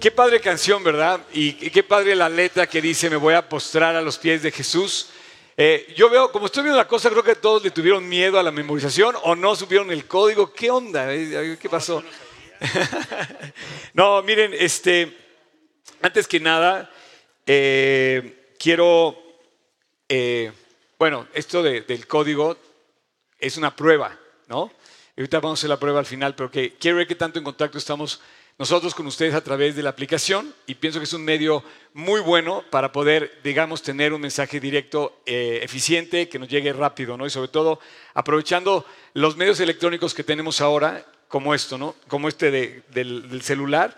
Qué padre canción, ¿verdad? Y, qué padre la letra que dice, me voy a postrar a los pies de Jesús. Eh, yo veo, como estoy viendo la cosa, creo que todos le tuvieron miedo a la memorización o no supieron el código. ¿Qué onda? Eh, ¿Qué pasó? no, miren, este, antes que nada, eh, quiero, bueno, esto del código es una prueba, ¿no? Ahorita vamos a hacer la prueba al final, pero que quiero ver qué tanto en contacto estamos nosotros con ustedes a través de la aplicación y pienso que es un medio muy bueno para poder, digamos, tener un mensaje directo eh, eficiente que nos llegue rápido, ¿no? Y sobre todo aprovechando los medios electrónicos que tenemos ahora, como esto, ¿no? Como este del, celular.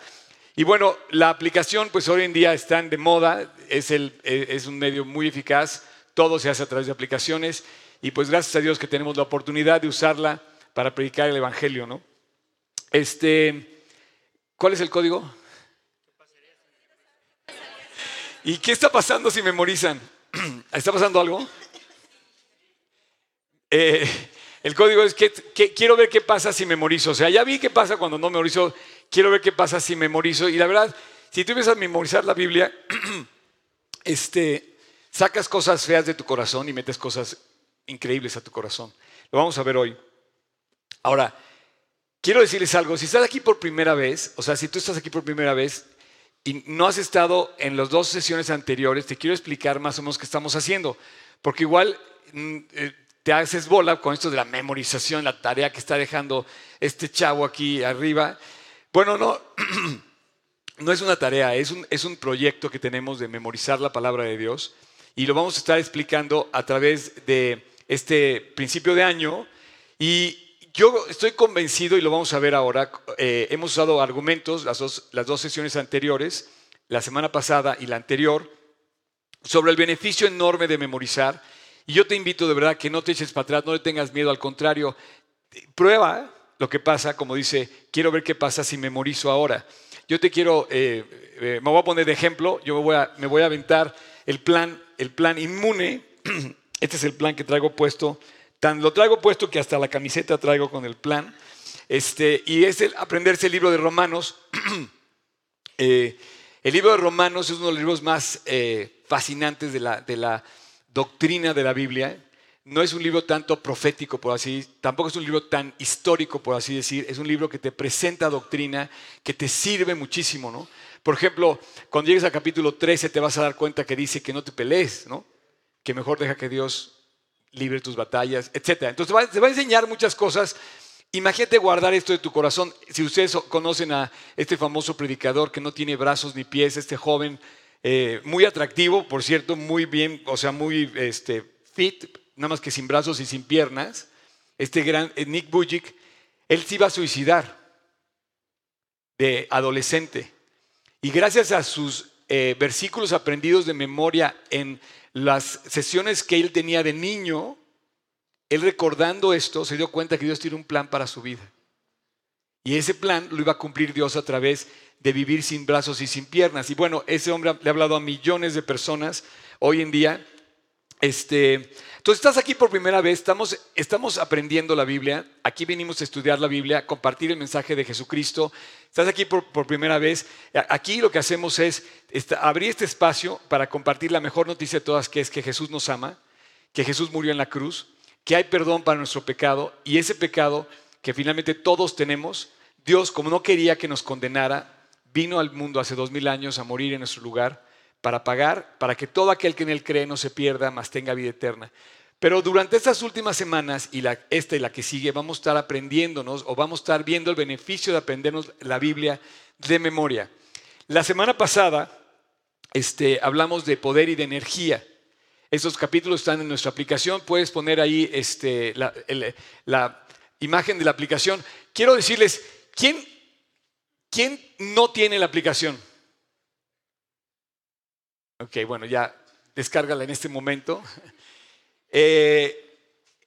Y bueno, la aplicación, pues hoy en día están de moda, es, el, eh, es un medio muy eficaz, todo se hace a través de aplicaciones y pues gracias a Dios que tenemos la oportunidad de usarla para predicar el Evangelio, ¿no? Este. ¿Cuál es el código? ¿Y qué está pasando si memorizan? ¿Está pasando algo? Eh, el código es que, quiero ver qué pasa si memorizo. O sea, ya vi qué pasa cuando no memorizo, quiero ver qué pasa si memorizo. Y la verdad, si tú empiezas a memorizar la Biblia, este, sacas cosas feas de tu corazón y metes cosas increíbles a tu corazón. Lo vamos a ver hoy. Ahora, quiero decirles algo, si estás aquí por primera vez, o sea, si tú estás aquí por primera vez y no has estado en las dos sesiones anteriores, te quiero explicar más o menos qué estamos haciendo, porque igual mm, eh, te haces bola con esto de la memorización, la tarea que está dejando este chavo aquí arriba. Bueno, no, no es una tarea, es un, es un proyecto que tenemos de memorizar la palabra de Dios y lo vamos a estar explicando a través de este principio de año y yo estoy convencido, y lo vamos a ver ahora, eh, hemos usado argumentos, las dos, las dos sesiones anteriores, la semana pasada y la anterior, sobre el beneficio enorme de memorizar. Y yo te invito de verdad que no te eches para atrás, no le tengas miedo, al contrario, prueba lo que pasa, como dice, quiero ver qué pasa si memorizo ahora. Yo te quiero, eh, eh, me voy a poner de ejemplo, yo me voy a, me voy a aventar el plan, el plan inmune, este es el plan que traigo puesto Tan lo traigo puesto que hasta la camiseta traigo con el plan. Este, y es el aprenderse el libro de Romanos. Eh, el libro de Romanos es uno de los libros más eh, fascinantes de la, de la doctrina de la Biblia. No es un libro tanto profético, por así tampoco es un libro tan histórico, por así decir. Es un libro que te presenta doctrina, que te sirve muchísimo, ¿no? Por ejemplo, cuando llegues al capítulo 13 te vas a dar cuenta que dice que no te pelees, ¿no? Que mejor deja que Dios libre tus batallas, etc. Entonces te va, a enseñar muchas cosas. Imagínate guardar esto de tu corazón. Si ustedes conocen a este famoso predicador que no tiene brazos ni pies, este joven eh, muy atractivo, por cierto, muy bien, o sea, muy este, fit, nada más que sin brazos y sin piernas, este gran eh, Nick Bujic, él se iba a suicidar de adolescente. Y gracias a sus eh, versículos aprendidos de memoria en las sesiones que él tenía de niño, él recordando esto, se dio cuenta que Dios tiene un plan para su vida. Y ese plan lo iba a cumplir Dios a través de vivir sin brazos y sin piernas. Y bueno, ese hombre le ha hablado a millones de personas hoy en día este, entonces estás aquí por primera vez, estamos, estamos aprendiendo la Biblia, aquí venimos a estudiar la Biblia, compartir el mensaje de Jesucristo, estás aquí por, primera vez, aquí lo que hacemos es abrir este espacio para compartir la mejor noticia de todas, que es que Jesús nos ama, que Jesús murió en la cruz, que hay perdón para nuestro pecado y ese pecado que finalmente todos tenemos, Dios como no quería que nos condenara, vino al mundo hace dos mil años a morir en nuestro lugar para pagar, para que todo aquel que en él cree no se pierda, mas tenga vida eterna. Pero durante estas últimas semanas y esta y la que sigue vamos a estar aprendiéndonos o vamos a estar viendo el beneficio de aprendernos la Biblia de memoria. La semana pasada este, hablamos de poder y de energía. Estos capítulos están en nuestra aplicación. Puedes poner ahí este, la, la, imagen de la aplicación. Quiero decirles, ¿quién, ¿quién no tiene la aplicación? Ok, bueno, ya descárgala en este momento. Eh,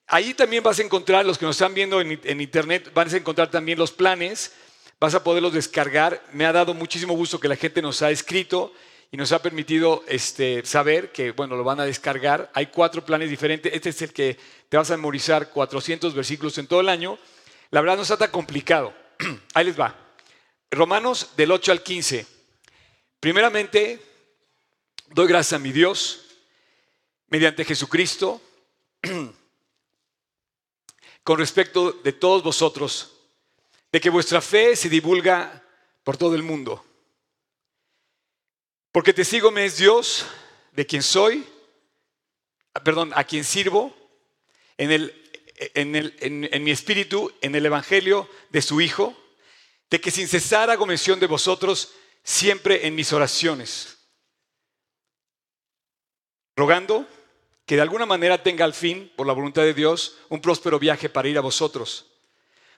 ahí también vas a encontrar, los que nos están viendo en, internet, vas a encontrar también los planes, vas a poderlos descargar. Me ha dado muchísimo gusto que la gente nos ha escrito y nos ha permitido este, saber que, bueno, lo van a descargar. Hay cuatro planes diferentes. Este es el que te vas a memorizar 400 versículos en todo el año. La verdad no está tan complicado. Ahí les va. Romanos del 8 al 15. Primeramente, doy gracias a mi Dios mediante Jesucristo con respecto de todos vosotros, de que vuestra fe se divulga por todo el mundo. Porque testigo me es Dios de quien soy, perdón, a quien sirvo, en, el, en, el, en mi espíritu, en el Evangelio de su Hijo, de que sin cesar hago mención de vosotros siempre en mis oraciones, rogando que de alguna manera tenga al fin, por la voluntad de Dios, un próspero viaje para ir a vosotros.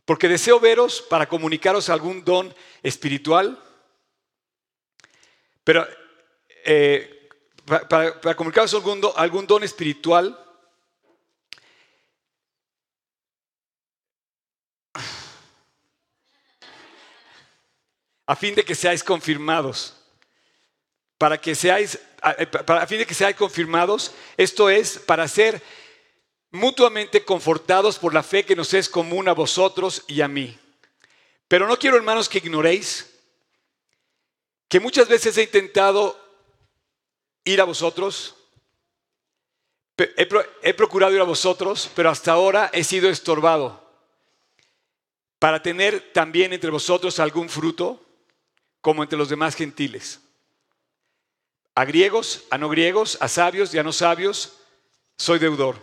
Porque deseo veros para comunicaros algún don espiritual, pero eh, para, comunicaros algún algún don espiritual a fin de que seáis confirmados. Para que seáis, eh, a fin de que seáis confirmados, esto es, para ser mutuamente confortados por la fe que nos es común a vosotros y a mí. Pero no quiero, hermanos, que ignoréis que muchas veces he intentado ir a vosotros, he, he procurado ir a vosotros, pero hasta ahora he sido estorbado para tener también entre vosotros algún fruto como entre los demás gentiles. A griegos, a no griegos, a sabios y a no sabios, soy deudor.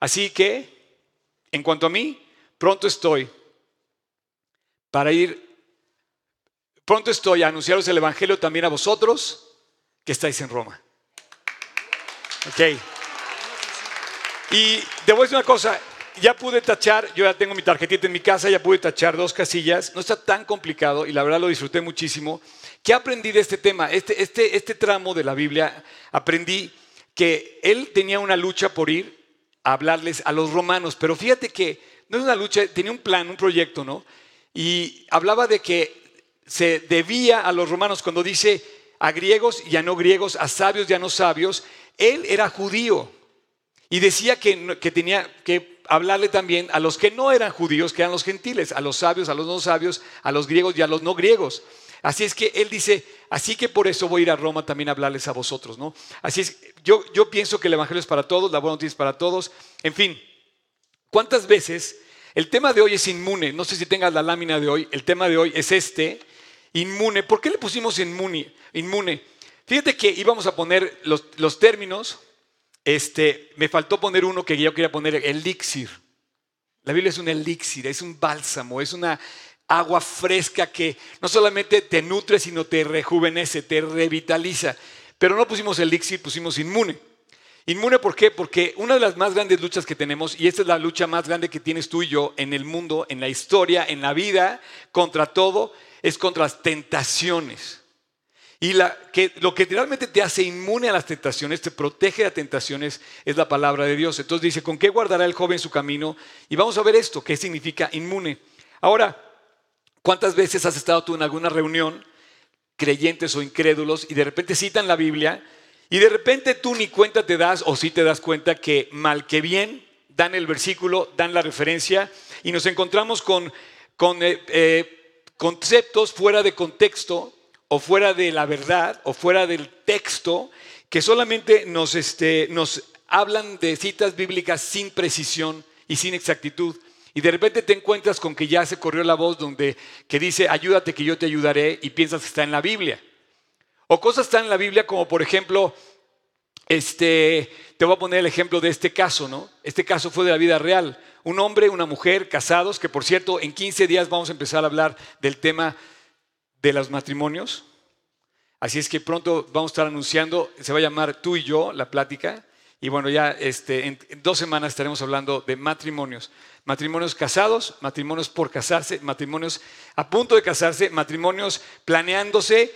Así que, en cuanto a mí, pronto estoy para ir, pronto estoy a anunciaros el Evangelio también a vosotros que estáis en Roma. Ok. Y debo decir una cosa, ya pude tachar, yo ya tengo mi tarjetita en mi casa, ya pude tachar dos casillas, no está tan complicado y la verdad lo disfruté muchísimo. ¿Qué aprendí de este tema? Este, este, este tramo de la Biblia, aprendí que él tenía una lucha por ir a hablarles a los romanos, pero fíjate que no es una lucha, tenía un plan, un proyecto, ¿no? Y hablaba de que se debía a los romanos cuando dice a griegos y a no griegos, a sabios y a no sabios, él era judío y decía que, que tenía que hablarle también a los que no eran judíos, que eran los gentiles, a los sabios, a los no sabios, a los griegos y a los no griegos. Así es que él dice, así que por eso voy a ir a Roma también a hablarles a vosotros, ¿no? Así es, yo, yo pienso que el Evangelio es para todos, la buena noticia es para todos. En fin, ¿cuántas veces el tema de hoy es inmune? No sé si tengas la lámina de hoy, el tema de hoy es este, inmune. ¿Por qué le pusimos inmune? inmune? Fíjate que íbamos a poner los, los términos este, me faltó poner uno que yo quería poner, elixir. La Biblia es un elixir, es un bálsamo, es una agua fresca que no solamente te nutre, sino te rejuvenece, te revitaliza. Pero no pusimos elixir, pusimos inmune. Inmune, ¿por qué? Porque una de las más grandes luchas que tenemos, y esta es la lucha más grande que tienes tú y yo en el mundo, en la historia, en la vida, contra todo, es contra las tentaciones. Y lo que realmente te hace inmune a las tentaciones, te protege de tentaciones, es la palabra de Dios. Entonces dice, ¿con qué guardará el joven su camino? Y vamos a ver esto, ¿qué significa inmune? Ahora, ¿cuántas veces has estado tú en alguna reunión, creyentes o incrédulos, y de repente citan la Biblia, y de repente tú ni cuenta te das, o sí te das cuenta que mal que bien, dan el versículo, dan la referencia, y nos encontramos con, eh, eh, conceptos fuera de contexto o fuera de la verdad o fuera del texto que solamente nos, este, nos hablan de citas bíblicas sin precisión y sin exactitud. Y de repente te encuentras con que ya se corrió la voz donde que dice, ayúdate que yo te ayudaré y piensas que está en la Biblia. O cosas están en la Biblia como por ejemplo, este, te voy a poner el ejemplo de este caso, ¿no? Este caso fue de la vida real. Un hombre, una mujer, casados, que por cierto, en 15 días vamos a empezar a hablar del tema de los matrimonios. Así es que pronto vamos a estar anunciando, se va a llamar tú y yo la plática. Y bueno, ya este, en, dos semanas estaremos hablando de matrimonios. Matrimonios casados, matrimonios por casarse, matrimonios a punto de casarse, matrimonios planeándose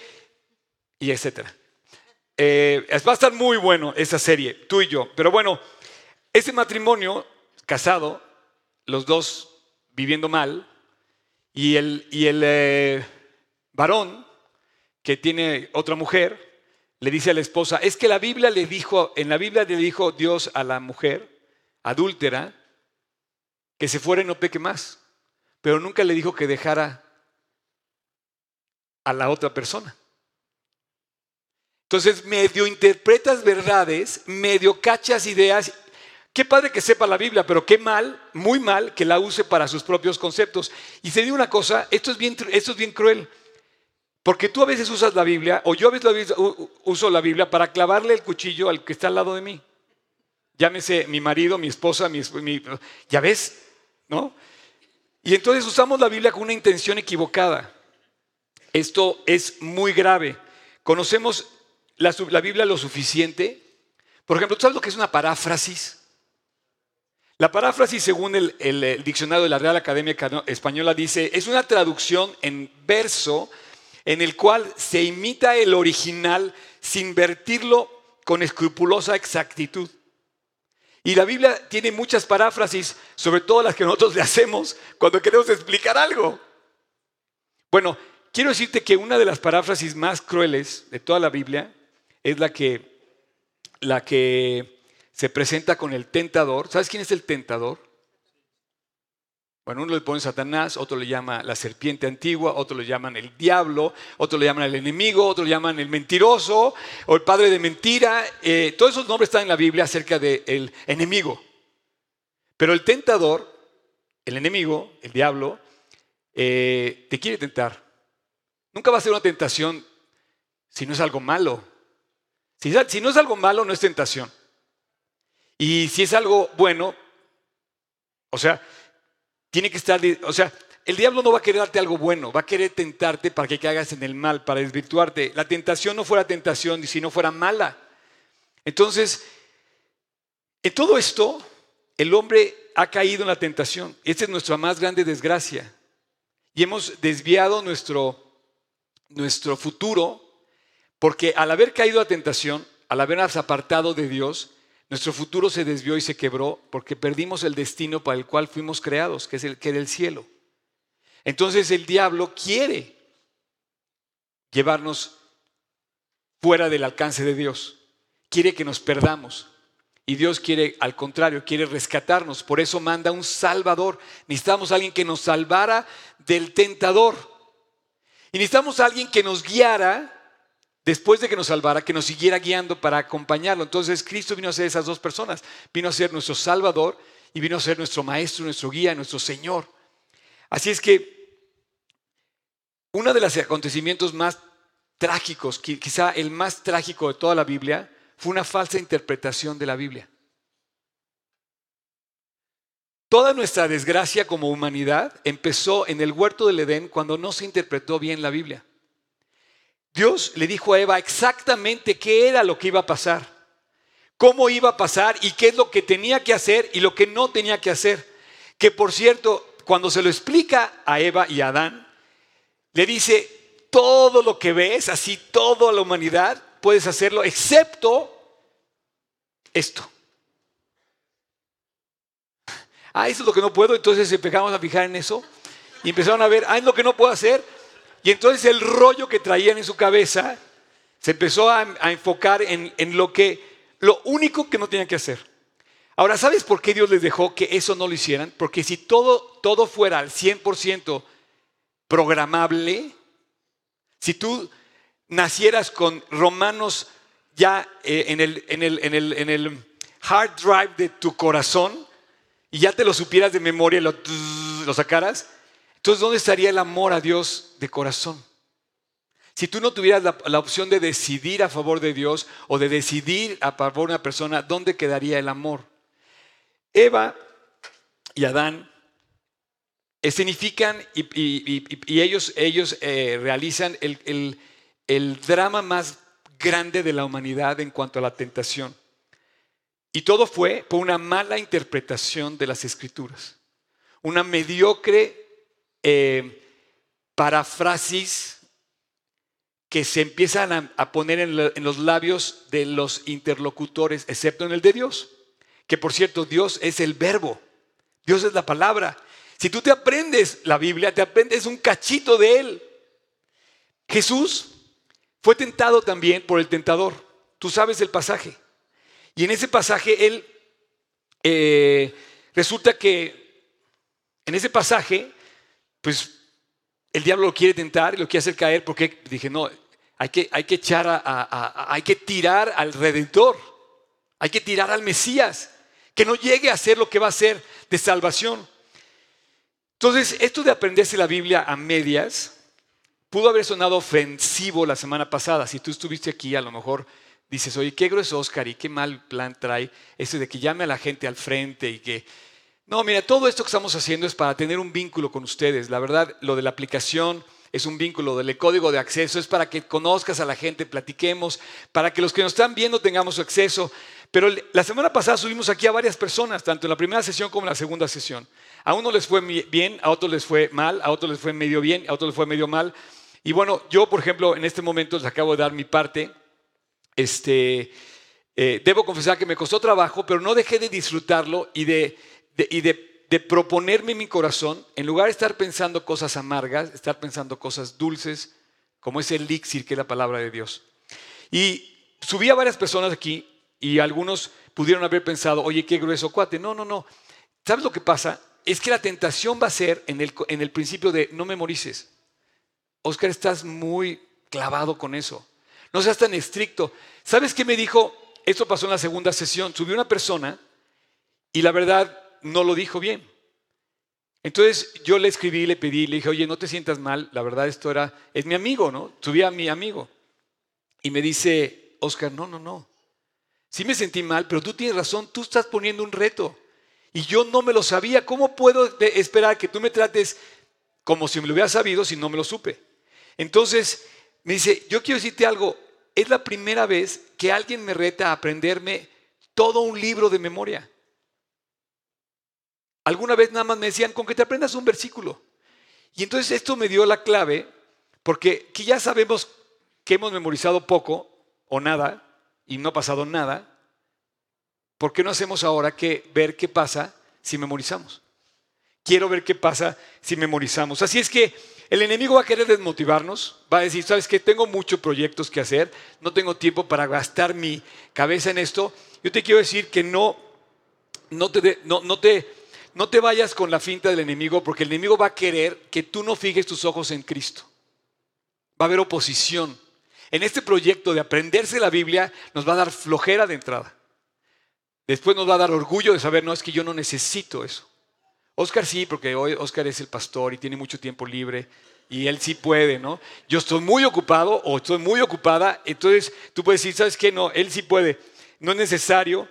y etcétera. Eh, va a estar muy bueno esa serie, tú y yo. Pero bueno, ese matrimonio casado, los dos viviendo mal, y el, y el eh, varón que tiene otra mujer, le dice a la esposa, es que la Biblia le dijo, en la Biblia le dijo Dios a la mujer adúltera que se fuera y no peque más, pero nunca le dijo que dejara a la otra persona. Entonces, medio interpretas verdades, medio cachas ideas. Qué padre que sepa la Biblia, pero qué mal, muy mal que la use para sus propios conceptos. Y se digo una cosa, esto es bien, esto es bien cruel. Porque tú a veces usas la Biblia, o yo a veces uso la Biblia para clavarle el cuchillo al que está al lado de mí. Llámese mi marido, mi esposa, mi, ya ves, ¿no? Y entonces usamos la Biblia con una intención equivocada. Esto es muy grave. Conocemos la, la Biblia lo suficiente. Por ejemplo, ¿tú sabes lo que es una paráfrasis? La paráfrasis, según el, el, diccionario de la Real Academia Española, dice, es una traducción en verso en el cual se imita el original sin vertirlo con escrupulosa exactitud. Y la Biblia tiene muchas paráfrasis, sobre todo las que nosotros le hacemos cuando queremos explicar algo. Bueno, quiero decirte que una de las paráfrasis más crueles de toda la Biblia es la que, la que se presenta con el tentador. ¿Sabes quién es el tentador? Bueno, uno le pone Satanás, otro le llama la serpiente antigua, otro le llaman el diablo, otro le llaman el enemigo, otro le llaman el mentiroso o el padre de mentira. Eh, todos esos nombres están en la Biblia acerca del enemigo. Pero el tentador, el enemigo, el diablo, eh, te quiere tentar. Nunca va a ser una tentación si no es algo malo. si no es algo malo, no es tentación. Y si es algo bueno, o sea, tiene que estar, o sea, el diablo no va a querer darte algo bueno, va a querer tentarte para que caigas en el mal, para desvirtuarte. La tentación no fuera tentación y si no fuera mala. Entonces, en todo esto, el hombre ha caído en la tentación. Esta es nuestra más grande desgracia. Y hemos desviado nuestro, nuestro futuro porque al haber caído a tentación, al habernos apartado de Dios, nuestro futuro se desvió y se quebró porque perdimos el destino para el cual fuimos creados, que es el que era el cielo. Entonces el diablo quiere llevarnos fuera del alcance de Dios. Quiere que nos perdamos. Y Dios quiere, al contrario, quiere rescatarnos. Por eso manda un salvador. Necesitamos alguien que nos salvara del tentador. Y necesitamos a alguien que nos guiara después de que nos salvara, que nos siguiera guiando para acompañarlo. Entonces Cristo vino a ser esas dos personas. Vino a ser nuestro Salvador y vino a ser nuestro Maestro, nuestro guía, nuestro Señor. Así es que uno de los acontecimientos más trágicos, quizá el más trágico de toda la Biblia, fue una falsa interpretación de la Biblia. Toda nuestra desgracia como humanidad empezó en el huerto del Edén cuando no se interpretó bien la Biblia. Dios le dijo a Eva exactamente qué era lo que iba a pasar, cómo iba a pasar y qué es lo que tenía que hacer y lo que no tenía que hacer. Que por cierto, cuando se lo explica a Eva y a Adán, le dice, todo lo que ves, así toda la humanidad, puedes hacerlo, excepto esto. Ah, eso es lo que no puedo, entonces empezamos a fijar en eso y empezaron a ver, ah, es lo que no puedo hacer, y entonces el rollo que traían en su cabeza se empezó a, enfocar en, lo que, lo único que no tenían que hacer. Ahora, ¿sabes por qué Dios les dejó que eso no lo hicieran? Porque si todo, todo fuera al 100% programable, si tú nacieras con romanos ya eh, en, el, en, el, en, el, en, el, hard drive de tu corazón y ya te lo supieras de memoria lo, lo sacaras, entonces, ¿dónde estaría el amor a Dios de corazón? Si tú no tuvieras la, opción de decidir a favor de Dios o de decidir a favor de una persona, ¿dónde quedaría el amor? Eva y Adán escenifican y, ellos, ellos eh, realizan el, el drama más grande de la humanidad en cuanto a la tentación. Y todo fue por una mala interpretación de las escrituras, una mediocre eh, parafrasis que se empiezan a, poner en, los labios de los interlocutores, excepto en el de Dios. Que por cierto, Dios es el verbo, Dios es la palabra. Si tú te aprendes la Biblia, te aprendes un cachito de Él. Jesús fue tentado también por el tentador. Tú sabes el pasaje. Y en ese pasaje Él, eh, resulta que, en ese pasaje, pues el diablo lo quiere tentar y lo quiere hacer caer porque dije, no, hay que, hay que echar hay que tirar al Redentor, hay que tirar al Mesías, que no llegue a ser lo que va a ser de salvación. Entonces, esto de aprenderse la Biblia a medias pudo haber sonado ofensivo la semana pasada. Si tú estuviste aquí, a lo mejor dices, oye, qué grueso Oscar y qué mal plan trae eso de que llame a la gente al frente y que... No, mira, todo esto que estamos haciendo es para tener un vínculo con ustedes. La verdad, lo de la aplicación es un vínculo, del código de acceso es para que conozcas a la gente, platiquemos, para que los que nos están viendo tengamos acceso. Pero la semana pasada subimos aquí a varias personas, tanto en la primera sesión como en la segunda sesión. A uno les fue bien, a otros les fue mal, a otros les fue medio bien, a otros les fue medio mal. Y bueno, yo, por ejemplo, en este momento les acabo de dar mi parte. Este, eh, debo confesar que me costó trabajo, pero no dejé de disfrutarlo y de, y de, de, proponerme mi corazón, en lugar de estar pensando cosas amargas, estar pensando cosas dulces, como es el elixir que es la palabra de Dios. Y subí a varias personas aquí y algunos pudieron haber pensado, oye, qué grueso cuate. No, no, no. ¿Sabes lo que pasa? es que la tentación va a ser en el, en el principio de no memorices. Oscar, estás muy clavado con eso. No seas tan estricto. ¿Sabes qué me dijo? Esto pasó en la segunda sesión. Subió una persona y la verdad no lo dijo bien. Entonces yo le escribí, le pedí, le dije, oye, no te sientas mal, la verdad esto era, es mi amigo, ¿no? Subí a mi amigo. Y me dice, Oscar, no, no, no. Sí me sentí mal, pero tú tienes razón, tú estás poniendo un reto y yo no me lo sabía. ¿Cómo puedo esperar que tú me trates como si me lo hubiera sabido si no me lo supe? Entonces me dice, yo quiero decirte algo, es la primera vez que alguien me reta a aprenderme todo un libro de memoria. Alguna vez nada más me decían, con que te aprendas un versículo. Y entonces esto me dio la clave, porque que ya sabemos que hemos memorizado poco o nada, y no ha pasado nada, ¿Por qué no hacemos ahora que ver qué pasa si memorizamos? Quiero ver qué pasa si memorizamos. Así es que el enemigo va a querer desmotivarnos, va a decir, sabes que tengo muchos proyectos que hacer, no tengo tiempo para gastar mi cabeza en esto. Yo te quiero decir que no, no te, no, no te, no te vayas con la finta del enemigo, porque el enemigo va a querer que tú no fijes tus ojos en Cristo. Va a haber oposición. En este proyecto de aprenderse la Biblia nos va a dar flojera de entrada. Después nos va a dar orgullo de saber, no, es que yo no necesito eso. Oscar sí, porque hoy Oscar es el pastor y tiene mucho tiempo libre y él sí puede, ¿no? Yo estoy muy ocupado o estoy muy ocupada, entonces tú puedes decir, ¿sabes qué? No, él sí puede. No es necesario,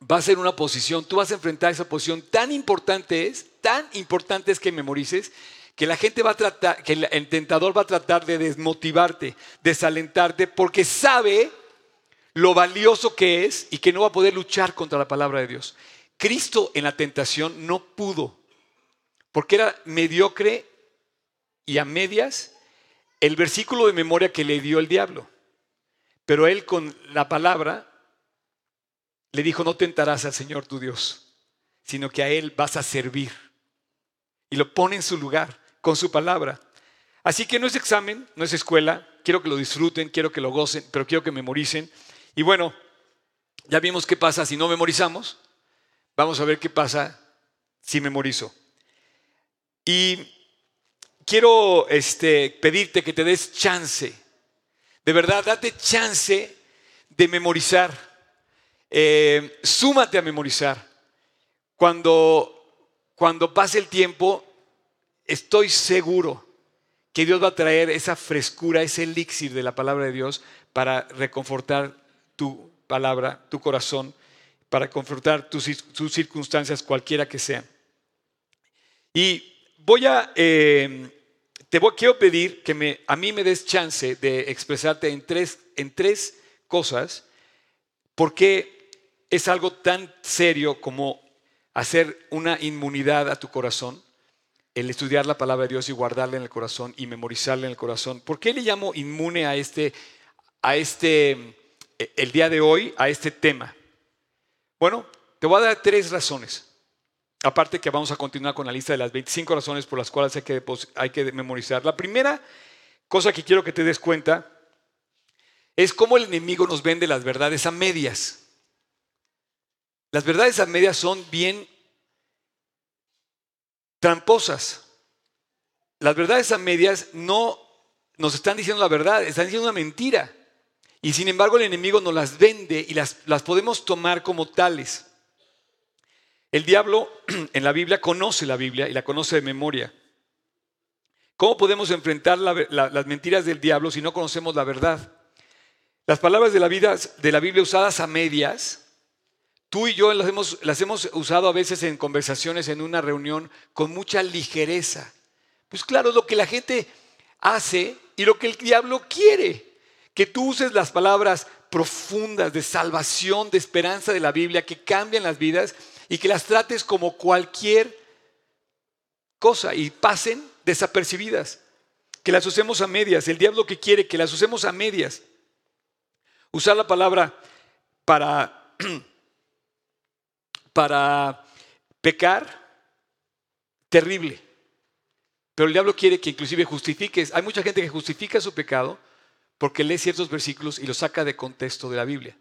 va a ser una posición, tú vas a enfrentar esa posición. Tan importante es, tan importante es que memorices, que la gente va a tratar, que el tentador va a tratar de desmotivarte, desalentarte, porque sabe lo valioso que es y que no va a poder luchar contra la palabra de Dios. Cristo en la tentación no pudo, porque era mediocre y a medias el versículo de memoria que le dio el diablo. Pero él con la palabra le dijo, no tentarás al Señor tu Dios, sino que a Él vas a servir. Y lo pone en su lugar con su palabra. Así que no es examen, no es escuela, quiero que lo disfruten, quiero que lo gocen, pero quiero que memoricen. Y bueno, ya vimos qué pasa si no memorizamos. Vamos a ver qué pasa si memorizo. Y quiero este, pedirte que te des chance. De verdad, date chance de memorizar. Eh, súmate a memorizar. Cuando, cuando pase el tiempo, estoy seguro que Dios va a traer esa frescura, ese elixir de la palabra de Dios para reconfortar tu palabra, tu corazón, para confrontar tus, circunstancias, cualquiera que sean. Y voy a, eh, te voy, quiero pedir que me, a mí me des chance de expresarte en tres, en tres cosas, porque es algo tan serio como hacer una inmunidad a tu corazón, el estudiar la palabra de Dios y guardarla en el corazón y memorizarla en el corazón. ¿Por qué le llamo inmune a este, a este el día de hoy a este tema? Bueno, te voy a dar tres razones. Aparte que vamos a continuar con la lista de las 25 razones por las cuales hay que, hay que memorizar. La primera cosa que quiero que te des cuenta es cómo el enemigo nos vende las verdades a medias. Las verdades a medias son bien tramposas. Las verdades a medias no nos están diciendo la verdad, están diciendo una mentira. Y sin embargo el enemigo nos las vende y las, las podemos tomar como tales. El diablo en la Biblia conoce la Biblia y la conoce de memoria. ¿Cómo podemos enfrentar las mentiras del diablo si no conocemos la verdad? Las palabras de la, vida, de la Biblia usadas a medias, tú y yo las hemos, las hemos usado a veces en conversaciones en una reunión con mucha ligereza. Pues claro, lo que la gente hace y lo que el diablo quiere. Que tú uses las palabras profundas de salvación, de esperanza de la Biblia, que cambian las vidas y que las trates como cualquier cosa y pasen desapercibidas. Que las usemos a medias. El diablo que quiere que las usemos a medias. Usar la palabra para, para pecar, terrible. Pero el diablo quiere que inclusive justifiques. Hay mucha gente que justifica su pecado porque lee ciertos versículos y los saca de contexto de la Biblia.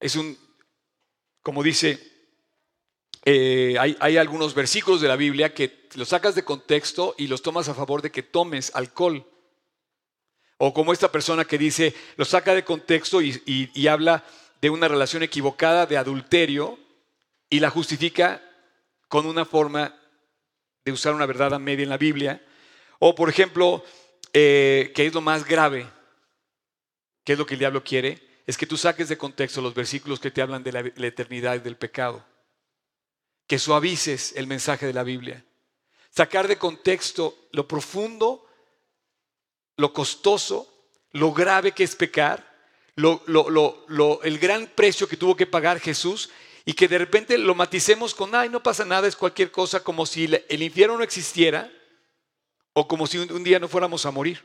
Es un, como dice, eh, hay, hay, algunos versículos de la Biblia que los sacas de contexto y los tomas a favor de que tomes alcohol. O como esta persona que dice, lo saca de contexto y, y habla de una relación equivocada de adulterio y la justifica con una forma de usar una verdad a media en la Biblia. O, por ejemplo, eh, que es lo más grave, que es lo que el diablo quiere, es que tú saques de contexto los versículos que te hablan de la, la eternidad y del pecado. Que suavices el mensaje de la Biblia. Sacar de contexto lo profundo, lo costoso, lo grave que es pecar, el gran precio que tuvo que pagar Jesús y que de repente lo maticemos con, ay, no pasa nada, es cualquier cosa, como si el infierno no existiera o como si un día no fuéramos a morir.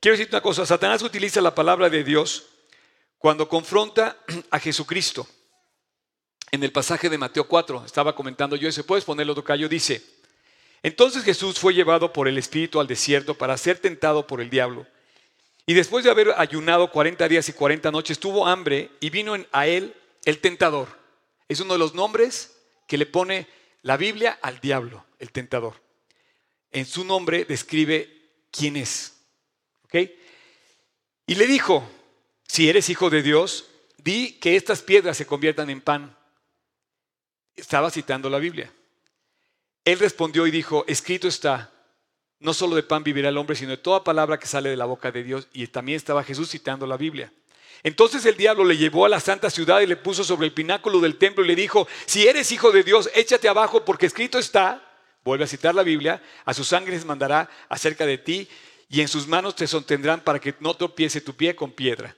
Quiero decirte una cosa, Satanás utiliza la palabra de Dios cuando confronta a Jesucristo. En el pasaje de Mateo 4, estaba comentando yo ese, puedes ponerlo, Tocayo, dice, entonces Jesús fue llevado por el Espíritu al desierto para ser tentado por el diablo. Y después de haber ayunado 40 días y 40 noches, tuvo hambre y vino a él el tentador. Es uno de los nombres que le pone la Biblia al diablo, el tentador. En su nombre describe quién es. ¿Ok? Y le dijo, si eres hijo de Dios, di que estas piedras se conviertan en pan. Estaba citando la Biblia. Él respondió y dijo, escrito está, no solo de pan vivirá el hombre, sino de toda palabra que sale de la boca de Dios. Y también estaba Jesús citando la Biblia. Entonces el diablo le llevó a la santa ciudad y le puso sobre el pináculo del templo y le dijo, si eres hijo de Dios, échate abajo porque escrito está, vuelve a citar la Biblia, a sus ángeles mandará acerca de ti y en sus manos te sostendrán para que no tropiece tu pie con piedra.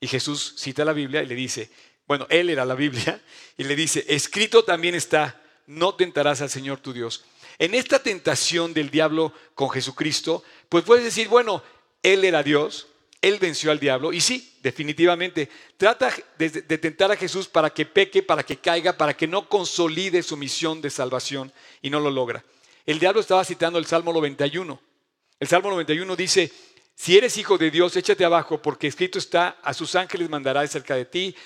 Y Jesús cita la Biblia y le dice, bueno, él era la Biblia, y le dice, escrito también está, no tentarás al Señor tu Dios. En esta tentación del diablo con Jesucristo, pues puedes decir, bueno, él era Dios, él venció al diablo y sí, definitivamente, trata de, tentar a Jesús para que peque, para que caiga, para que no consolide su misión de salvación y no lo logra. El diablo estaba citando el Salmo 91. El Salmo 91 dice, si eres hijo de Dios, échate abajo, porque escrito está, a sus ángeles mandará cerca de ti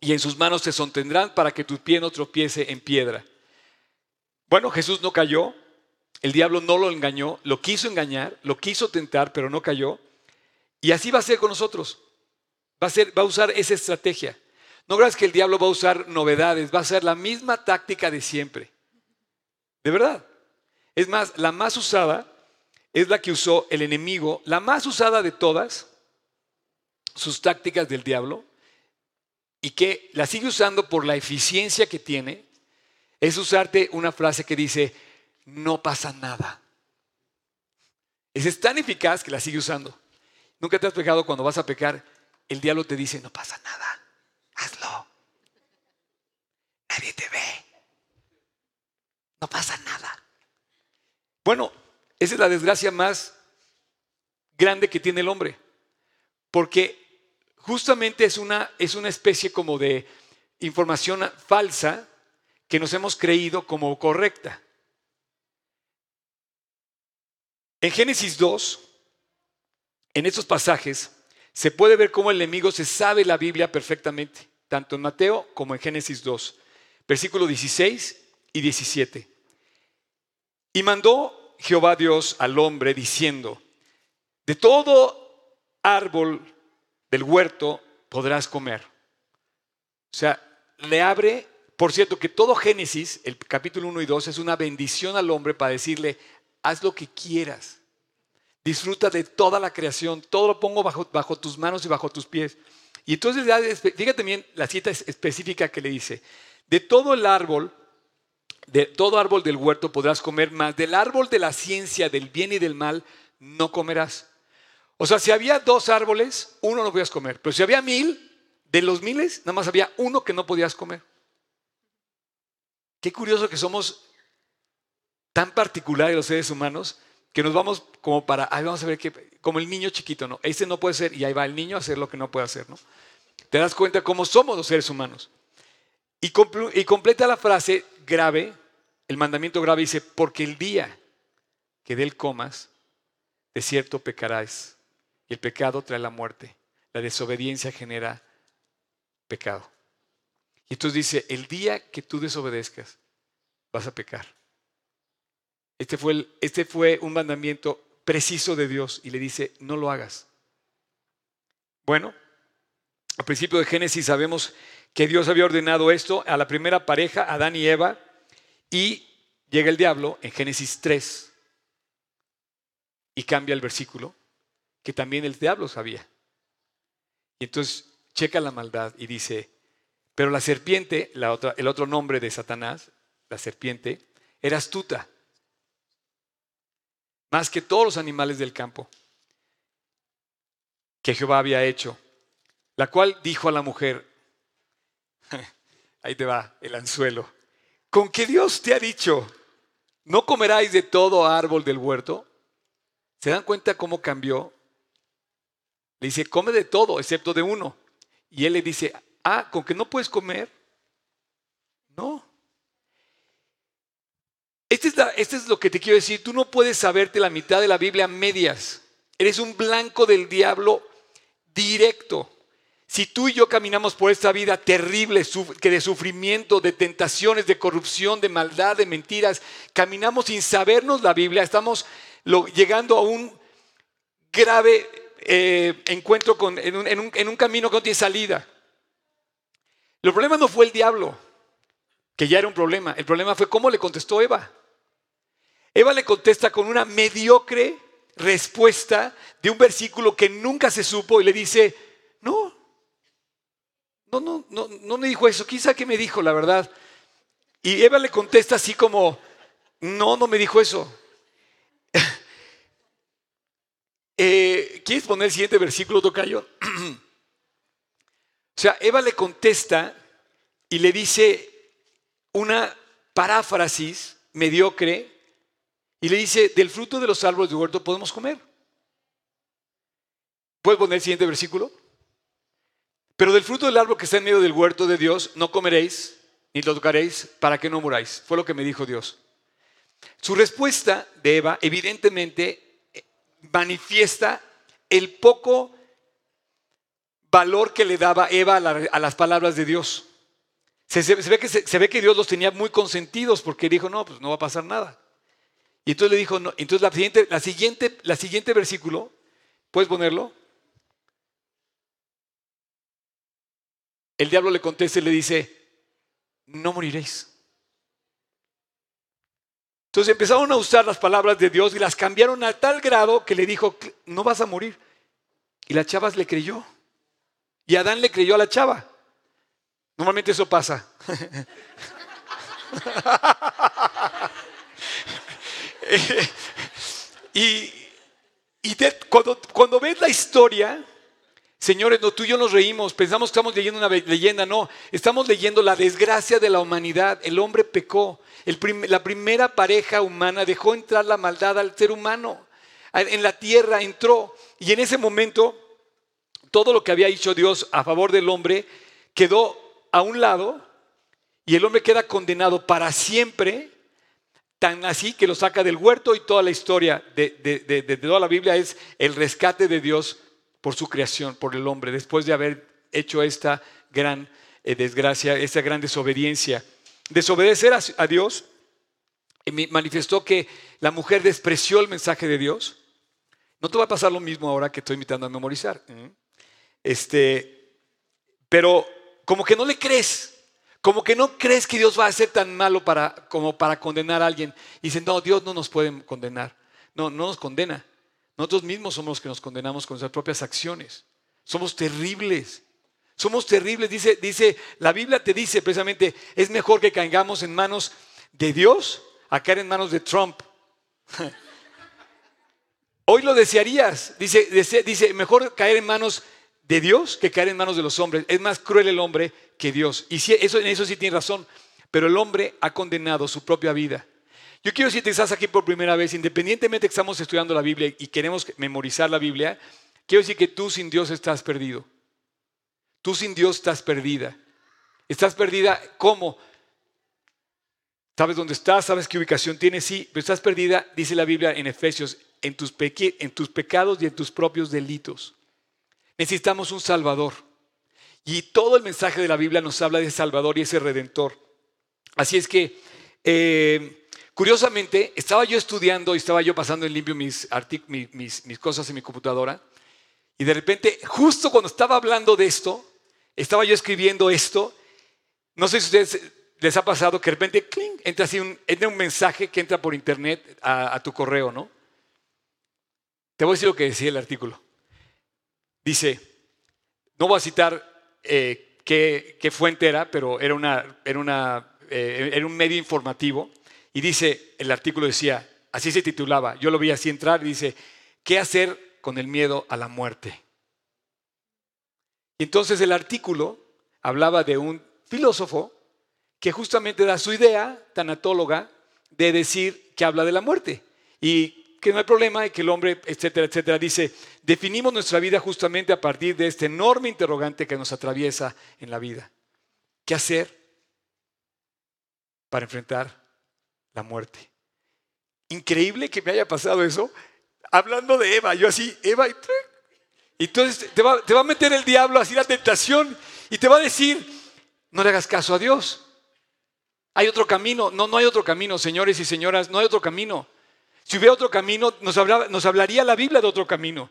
y en sus manos te sontendrán para que tu pie no tropiece en piedra. Bueno, Jesús no cayó, el diablo no lo engañó, lo quiso engañar, lo quiso tentar, pero no cayó. Y así va a ser con nosotros. Va a, ser, va a usar esa estrategia. No creas que el diablo va a usar novedades, va a ser la misma táctica de siempre. De verdad. Es más, la más usada es la que usó el enemigo, la más usada de todas, sus tácticas del diablo, y que la sigue usando por la eficiencia que tiene, es usarte una frase que dice, no pasa nada. Es tan eficaz que la sigue usando. ¿Nunca te has pegado cuando vas a pecar? El diablo te dice, no pasa nada, hazlo. Nadie te ve. No pasa nada. Bueno, esa es la desgracia más grande que tiene el hombre. Porque justamente es una, es una especie como de información falsa que nos hemos creído como correcta. En Génesis 2, en estos pasajes se puede ver cómo el enemigo se sabe la Biblia perfectamente, tanto en Mateo como en Génesis 2, versículos 16 y 17. Y mandó Jehová Dios al hombre diciendo, de todo árbol del huerto podrás comer. O sea, le abre, por cierto, que todo Génesis, el capítulo 1 y 2, es una bendición al hombre para decirle, haz lo que quieras. Disfruta de toda la creación, todo lo pongo bajo, bajo tus manos y bajo tus pies. Y entonces, fíjate bien la cita específica que le dice, de todo el árbol, de todo árbol del huerto podrás comer, más del árbol de la ciencia del bien y del mal no comerás. O sea, si había dos árboles, uno no podías comer. Pero si había mil, de los miles, nada más había uno que no podías comer. Qué curioso que somos tan particulares los seres humanos que nos vamos como para, ahí vamos a ver qué, como el niño chiquito, ¿no? Ese no puede ser y ahí va el niño a hacer lo que no puede hacer, ¿no? Te das cuenta cómo somos los seres humanos. Y, y completa la frase grave, el mandamiento grave dice, porque el día que de él comas, de cierto pecarás. Y el pecado trae la muerte. La desobediencia genera pecado. Y entonces dice, el día que tú desobedezcas, vas a pecar. Este fue, este fue un mandamiento preciso de Dios y le dice, no lo hagas. Bueno, al principio de Génesis sabemos que Dios había ordenado esto a la primera pareja, Adán y Eva, y llega el diablo en Génesis 3 y cambia el versículo, que también el diablo sabía. Y entonces checa la maldad y dice, pero la serpiente, el otro nombre de Satanás, la serpiente, era astuta más que todos los animales del campo que Jehová había hecho, la cual dijo a la mujer, ahí te va el anzuelo, con que Dios te ha dicho, no comeráis de todo árbol del huerto. ¿Se dan cuenta cómo cambió? Le dice, come de todo, excepto de uno. Y él le dice, ah, con que no puedes comer. No. Este, es, lo que te quiero decir. Tú no puedes saberte la mitad de la Biblia a medias. Eres un blanco del diablo directo. Si tú y yo caminamos por esta vida terrible, que de sufrimiento, de tentaciones, de corrupción, de maldad, de mentiras, caminamos sin sabernos la Biblia, estamos llegando a un grave eh, encuentro en, un, en un camino que no tiene salida. El problema no fue el diablo, que ya era un problema. El problema fue cómo le contestó Eva. Eva le contesta con una mediocre respuesta de un versículo que nunca se supo y le dice, no, no, no, no, no me dijo eso, quizá que me dijo la verdad. Y Eva le contesta así como, no, no me dijo eso. Eh, ¿Quieres poner el siguiente versículo, Tocayo? sea, Eva le contesta y le dice una paráfrasis mediocre y le dice, del fruto de los árboles de huerto podemos comer. ¿Puedes poner el siguiente versículo? Pero del fruto del árbol que está en medio del huerto de Dios no comeréis ni lo tocaréis para que no muráis. Fue lo que me dijo Dios. Su respuesta de Eva evidentemente manifiesta el poco valor que le daba Eva a, las palabras de Dios. Se, ve que, Dios los tenía muy consentidos porque dijo, no, pues no va a pasar nada. Y entonces le dijo, no, entonces la siguiente, la siguiente, la siguiente versículo, ¿puedes ponerlo? El diablo le contesta y le dice, no moriréis. Entonces empezaron a usar las palabras de Dios y las cambiaron a tal grado que le dijo, no vas a morir. Y la chava le creyó. Y Adán le creyó a la chava. Normalmente eso pasa. y, cuando, cuando ves la historia, señores, no, tú y yo nos reímos, pensamos que estamos leyendo una leyenda, no, estamos leyendo la desgracia de la humanidad, el hombre pecó, la primera pareja humana dejó entrar la maldad al ser humano, en la tierra entró, y en ese momento todo lo que había hecho Dios a favor del hombre quedó a un lado, y el hombre queda condenado para siempre tan así que lo saca del huerto y toda la historia de, toda la Biblia es el rescate de Dios por su creación, por el hombre, después de haber hecho esta gran eh, desgracia, esta gran desobediencia. Desobedecer a, Dios manifestó que la mujer despreció el mensaje de Dios. No te va a pasar lo mismo ahora que estoy invitando a memorizar. Este, pero como que no le crees, como que no crees que Dios va a ser tan malo para, como para condenar a alguien. Y dicen, no, Dios no nos puede condenar. No, no nos condena. Nosotros mismos somos los que nos condenamos con nuestras propias acciones. Somos terribles. Somos terribles. Dice, dice, la Biblia te dice precisamente, es mejor que caigamos en manos de Dios a caer en manos de Trump. Hoy lo desearías. Dice, dice, mejor caer en manos de Dios que caer en manos de los hombres. Es más cruel el hombre que Dios. Y eso, en eso sí tiene razón. Pero el hombre ha condenado su propia vida. Yo quiero decirte, estás aquí por primera vez, independientemente que estamos estudiando la Biblia y queremos memorizar la Biblia, quiero decir que tú sin Dios estás perdido. Tú sin Dios estás perdida. Estás perdida, ¿cómo? ¿Sabes dónde estás? ¿Sabes qué ubicación tienes? Sí, pero estás perdida, dice la Biblia en Efesios, en tus, en tus pecados y en tus propios delitos. Necesitamos un Salvador. Y todo el mensaje de la Biblia nos habla de Salvador y ese Redentor. Así es que, eh, curiosamente, estaba yo estudiando y estaba yo pasando en limpio mis, cosas en mi computadora. Y de repente, justo cuando estaba hablando de esto, estaba yo escribiendo esto. No sé si a ustedes les ha pasado que de repente entra así un, entra un mensaje que entra por internet a tu correo, ¿no? Te voy a decir lo que decía el artículo. Dice, no voy a citar eh, qué, fuente era, pero era, una, era, una, eh, era un medio informativo. Y dice, el artículo decía, así se titulaba, yo lo vi así entrar y dice, ¿qué hacer con el miedo a la muerte? Y entonces el artículo hablaba de un filósofo que justamente da su idea tanatóloga de decir que habla de la muerte. Y que no hay problema y que el hombre, etcétera, etcétera, dice, definimos nuestra vida justamente a partir de este enorme interrogante que nos atraviesa en la vida. ¿Qué hacer para enfrentar la muerte? Increíble que me haya pasado eso, hablando de Eva, yo así, Eva, y entonces te va, te va a meter el diablo así la tentación y te va a decir, no le hagas caso a Dios. Hay otro camino. No, no hay otro camino, señores y señoras, no hay otro camino. Si hubiera otro camino, nos, nos hablaría la Biblia de otro camino.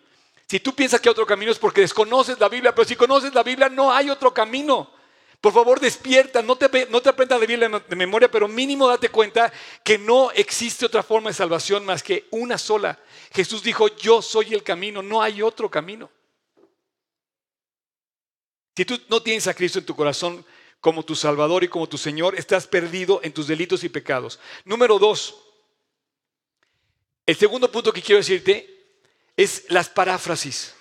Si tú piensas que hay otro camino es porque desconoces la Biblia, pero si conoces la Biblia no hay otro camino. Por favor, despierta, no te, no aprendas la Biblia de memoria, pero mínimo date cuenta que no existe otra forma de salvación más que una sola. Jesús dijo, yo soy el camino, no hay otro camino. Si tú no tienes a Cristo en tu corazón como tu Salvador y como tu Señor, estás perdido en tus delitos y pecados. Número dos, el segundo punto que quiero decirte es las paráfrasis.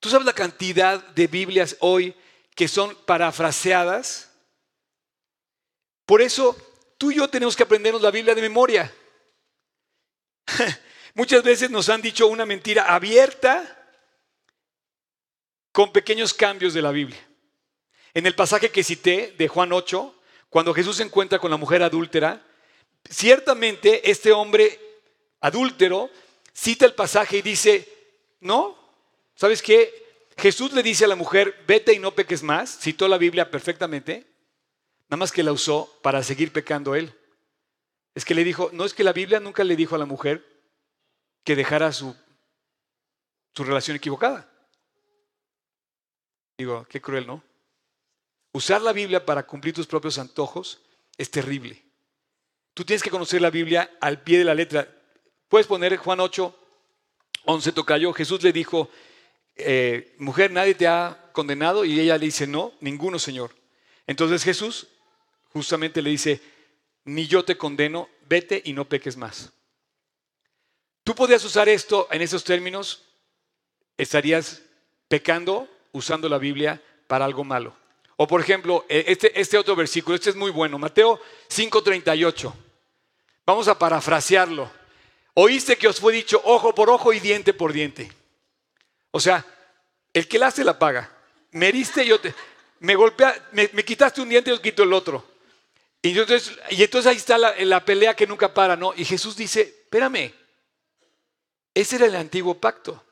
¿Tú sabes la cantidad de Biblias hoy que son parafraseadas? Por eso tú y yo tenemos que aprendernos la Biblia de memoria. Muchas veces nos han dicho una mentira abierta con pequeños cambios de la Biblia. En el pasaje que cité de Juan 8, cuando Jesús se encuentra con la mujer adúltera, ciertamente este hombre adúltero, cita el pasaje y dice, no, ¿sabes qué? Jesús le dice a la mujer, vete y no peques más, citó la Biblia perfectamente, nada más que la usó para seguir pecando él. Es que le dijo, no es que la Biblia nunca le dijo a la mujer que dejara su, su relación equivocada. Digo, qué cruel, ¿no? Usar la Biblia para cumplir tus propios antojos es terrible. Tú tienes que conocer la Biblia al pie de la letra. Puedes poner Juan 8, 11 tocayo. Jesús le dijo, eh, mujer, nadie te ha condenado. Y ella le dice, no, ninguno, Señor. Entonces Jesús justamente le dice, ni yo te condeno, vete y no peques más. Tú podrías usar esto en esos términos, estarías pecando usando la Biblia para algo malo. O por ejemplo, eh, este, este otro versículo, este es muy bueno, Mateo 5:38. Vamos a parafrasearlo. Oíste que os fue dicho ojo por ojo y diente por diente. O sea, el que la hace la paga. Me heriste, yo te. Me golpea, me, quitaste un diente y yo quito el otro. Y entonces, y entonces ahí está la, la pelea que nunca para, ¿no? Y Jesús dice: Espérame, ese era el antiguo pacto.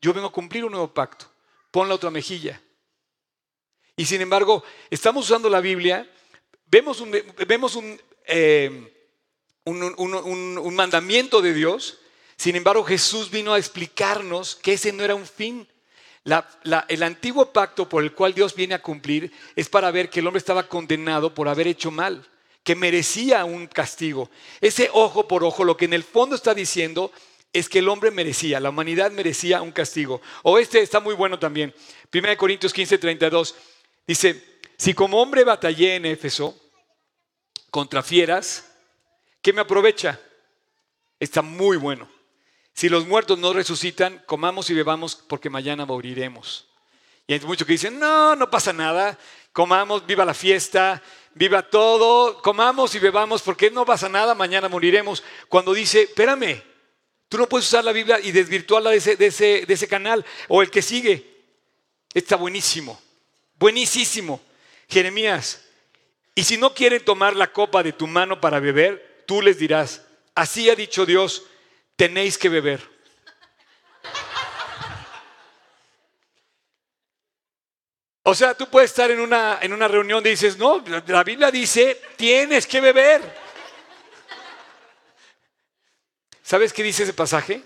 Yo vengo a cumplir un nuevo pacto. Pon la otra mejilla. Y sin embargo, estamos usando la Biblia, vemos un, vemos un, eh, un, mandamiento de Dios. Sin embargo, Jesús vino a explicarnos que ese no era un fin. el antiguo pacto por el cual Dios viene a cumplir es para ver que el hombre estaba condenado por haber hecho mal, que merecía un castigo. Ese ojo por ojo, lo que en el fondo está diciendo es que el hombre merecía, la humanidad merecía un castigo. O este está muy bueno también. 1 Corintios 15, 32 dice, si como hombre batallé en Éfeso contra fieras, ¿qué me aprovecha? Está muy bueno. Si los muertos no resucitan, comamos y bebamos porque mañana moriremos. Y hay muchos que dicen, no, no pasa nada, comamos, viva la fiesta, viva todo, comamos y bebamos porque no pasa nada, mañana moriremos. Cuando dice, espérame, tú no puedes usar la Biblia y desvirtuarla de ese, de ese, de ese canal o el que sigue. Está buenísimo, buenísimo. Jeremías, y si no quieren tomar la copa de tu mano para beber, tú les dirás, así ha dicho Dios, tenéis que beber. O sea, tú puedes estar en una, en una reunión y dices, no, la Biblia dice, tienes que beber. ¿Sabes qué dice ese pasaje?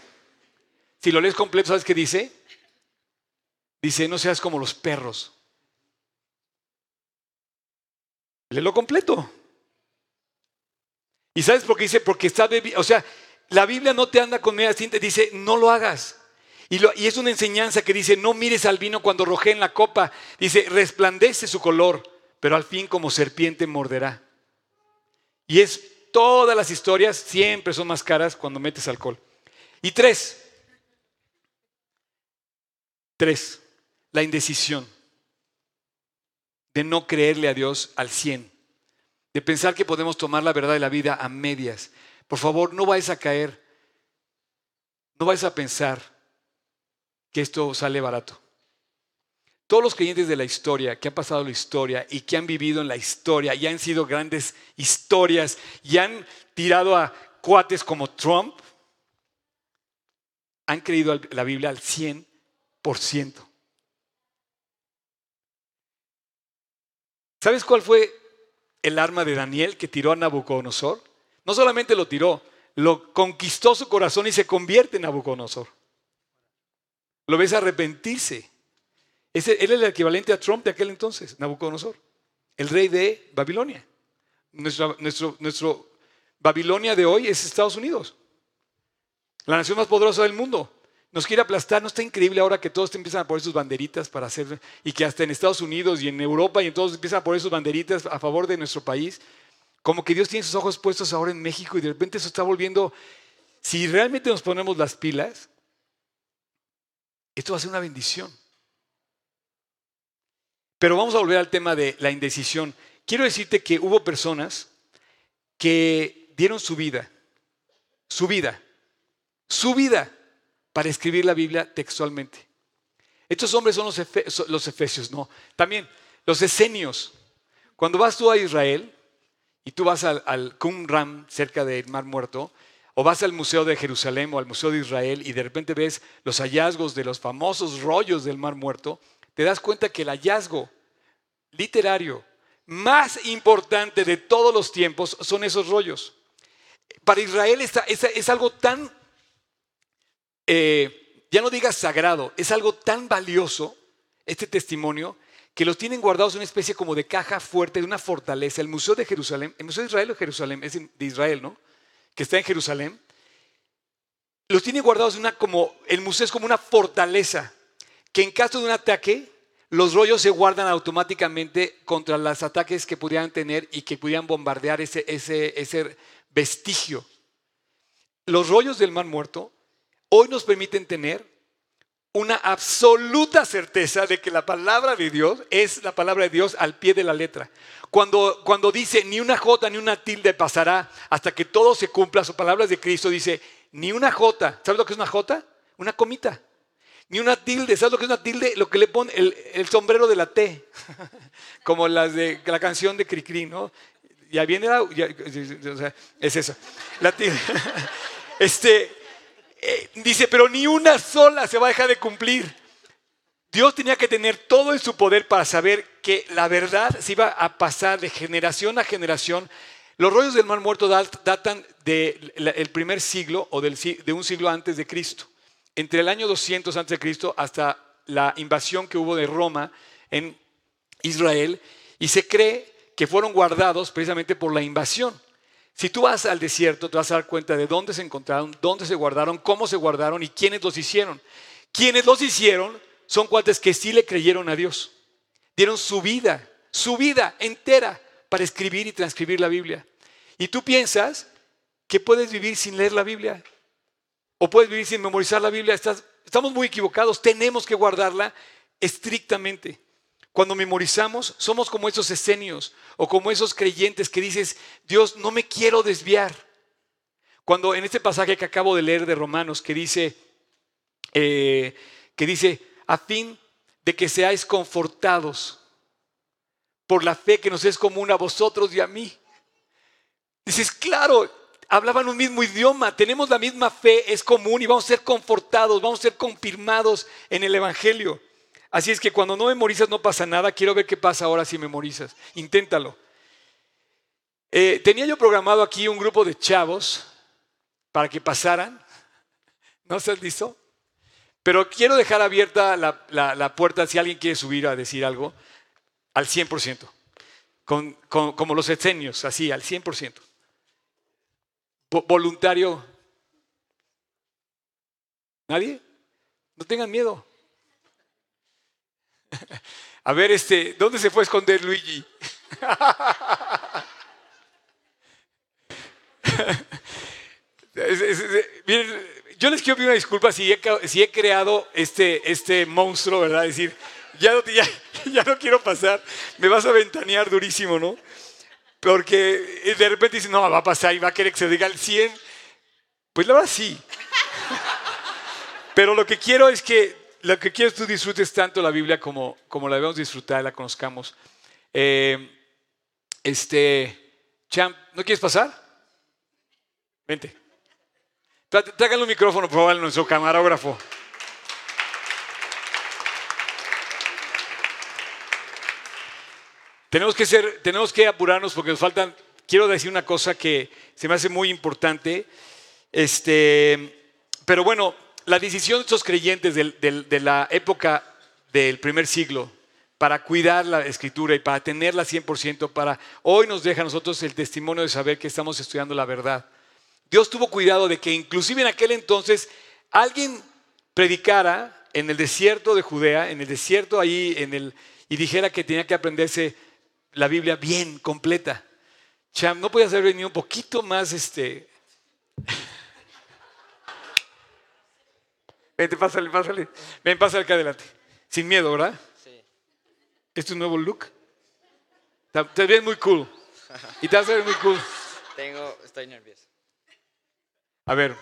Si lo lees completo, ¿sabes qué dice? Dice, no seas como los perros. Léelo completo. ¿Y sabes por qué dice? Porque está bebiendo. O sea, la Biblia no te anda con media cinta, dice, no lo hagas. Y, y, es una enseñanza que dice, no mires al vino cuando roje en la copa. Dice, resplandece su color, pero al fin como serpiente morderá. Y es, todas las historias siempre son más caras cuando metes alcohol. Y tres, tres, la indecisión de no creerle a Dios al 100, de pensar que podemos tomar la verdad de la vida a medias. Por favor, no vais a caer, no vais a pensar que esto sale barato. Todos los creyentes de la historia, que han pasado la historia y que han vivido en la historia y han sido grandes historias y han tirado a cuates como Trump, han creído la Biblia al 100%. ¿Sabes cuál fue el arma de Daniel que tiró a Nabucodonosor? No solamente lo tiró, lo conquistó su corazón y se convierte en Nabucodonosor. Lo ves arrepentirse. Él es el equivalente a Trump de aquel entonces, Nabucodonosor, el rey de Babilonia. Nuestro, nuestro, nuestro Babilonia de hoy es Estados Unidos, la nación más poderosa del mundo nos quiere aplastar. ¿No está increíble ahora que todos empiezan a poner sus banderitas para hacer, y que hasta en Estados Unidos y en Europa y en todos empiezan a poner sus banderitas a favor de nuestro país? Como que Dios tiene sus ojos puestos ahora en México y de repente eso está volviendo, si realmente nos ponemos las pilas, esto va a ser una bendición. Pero vamos a volver al tema de la indecisión. Quiero decirte que hubo personas que dieron su vida, su vida, su vida para escribir la Biblia textualmente. Estos hombres son los, efesios, no. También los esenios. Cuando vas tú a Israel y tú vas al, al Qumran cerca del Mar Muerto, o vas al Museo de Jerusalén o al Museo de Israel y de repente ves los hallazgos de los famosos rollos del Mar Muerto, te das cuenta que el hallazgo literario más importante de todos los tiempos son esos rollos. Para Israel es algo tan eh, ya no digas sagrado, es algo tan valioso, este testimonio, que los tienen guardados en una especie como de caja fuerte, de una fortaleza. El Museo de Jerusalén, el Museo de Israel o Jerusalén, es de Israel, ¿no? Que está en Jerusalén. Los tienen guardados en una como, el museo es como una fortaleza, que en caso de un ataque, los rollos se guardan automáticamente contra los ataques que pudieran tener y que pudieran bombardear ese, ese, ese vestigio. Los rollos del Mar Muerto hoy nos permiten tener una absoluta certeza de que la palabra de Dios es la palabra de Dios al pie de la letra. Cuando, cuando dice ni una jota ni una tilde pasará hasta que todo se cumpla, su palabra de Cristo dice ni una jota. ¿Sabes lo que es una jota? Una comita. Ni una tilde. ¿Sabes lo que es una tilde? Lo que le pone el, sombrero de la T. Como las de la canción de Cricri, ¿no? Ya viene la, es eso. La tilde. Este, eh, dice, pero ni una sola se va a dejar de cumplir. Dios tenía que tener todo en su poder para saber que la verdad se iba a pasar de generación a generación. Los rollos del Mar Muerto dat- datan del primer siglo o del de un siglo antes de Cristo. Entre el año 200 antes de Cristo hasta la invasión que hubo de Roma en Israel y se cree que fueron guardados precisamente por la invasión. Si tú vas al desierto, te vas a dar cuenta de dónde se encontraron, dónde se guardaron, cómo se guardaron y quiénes los hicieron. Quienes los hicieron son cuates que sí le creyeron a Dios. Dieron su vida, su vida entera para escribir y transcribir la Biblia. Y tú piensas que puedes vivir sin leer la Biblia o puedes vivir sin memorizar la Biblia. Estás- estamos muy equivocados. Tenemos que guardarla estrictamente. Cuando memorizamos, somos como esos escenios o como esos creyentes que dices, Dios, no me quiero desviar. Cuando en este pasaje que acabo de leer de Romanos, que dice, eh, que dice, a fin de que seáis confortados por la fe que nos es común a vosotros y a mí. Dices, claro, hablaban un mismo idioma, tenemos la misma fe, es común y vamos a ser confortados, vamos a ser confirmados en el Evangelio. Así es que cuando no memorizas no pasa nada, quiero ver qué pasa ahora si memorizas. Inténtalo. Eh, tenía yo programado aquí un grupo de chavos para que pasaran. ¿No estás listo? Pero quiero dejar abierta la, la- la puerta si alguien quiere subir a decir algo al 100%. Con, con- como los escenios, así, al 100%. Vo- voluntario. ¿Nadie? No tengan miedo. A ver, este, ¿dónde se fue a esconder Luigi? Miren, yo les quiero pedir una disculpa si he, creado este, este monstruo, ¿verdad? Es decir, ya no, ya, ya no quiero pasar, me vas a ventanear durísimo, ¿no? Porque eh, de repente dicen, no, va a pasar y va a querer que se diga el 100. Pues la verdad sí. Pero lo que quiero es que, lo que quiero es tú disfrutes tanto la Biblia como, como la debemos disfrutar, la conozcamos. Eh, este, Champ, ¿no quieres pasar? Vente. Trá- Tráiganle un micrófono, por favor, a nuestro camarógrafo. Tenemos que, ser, tenemos que apurarnos porque nos faltan. Quiero decir una cosa que se me hace muy importante. Este, pero bueno, la decisión de estos creyentes de la época del primer siglo para cuidar la escritura y para tenerla 100%, para hoy nos deja a nosotros el testimonio de saber que estamos estudiando la verdad. Dios tuvo cuidado de que inclusive en aquel entonces alguien predicara en el desierto de Judea, en el desierto ahí, y dijera que tenía que aprenderse la Biblia bien, completa. Cham, ¿no podías haber venido un poquito más, este... Vente, pásale, pásale. Ven, pásale acá adelante. Sin miedo, ¿verdad? Sí. ¿Es tu nuevo look? Te- ves muy cool. Y te vas a ver muy cool. Tengo, estoy nervioso. A ver,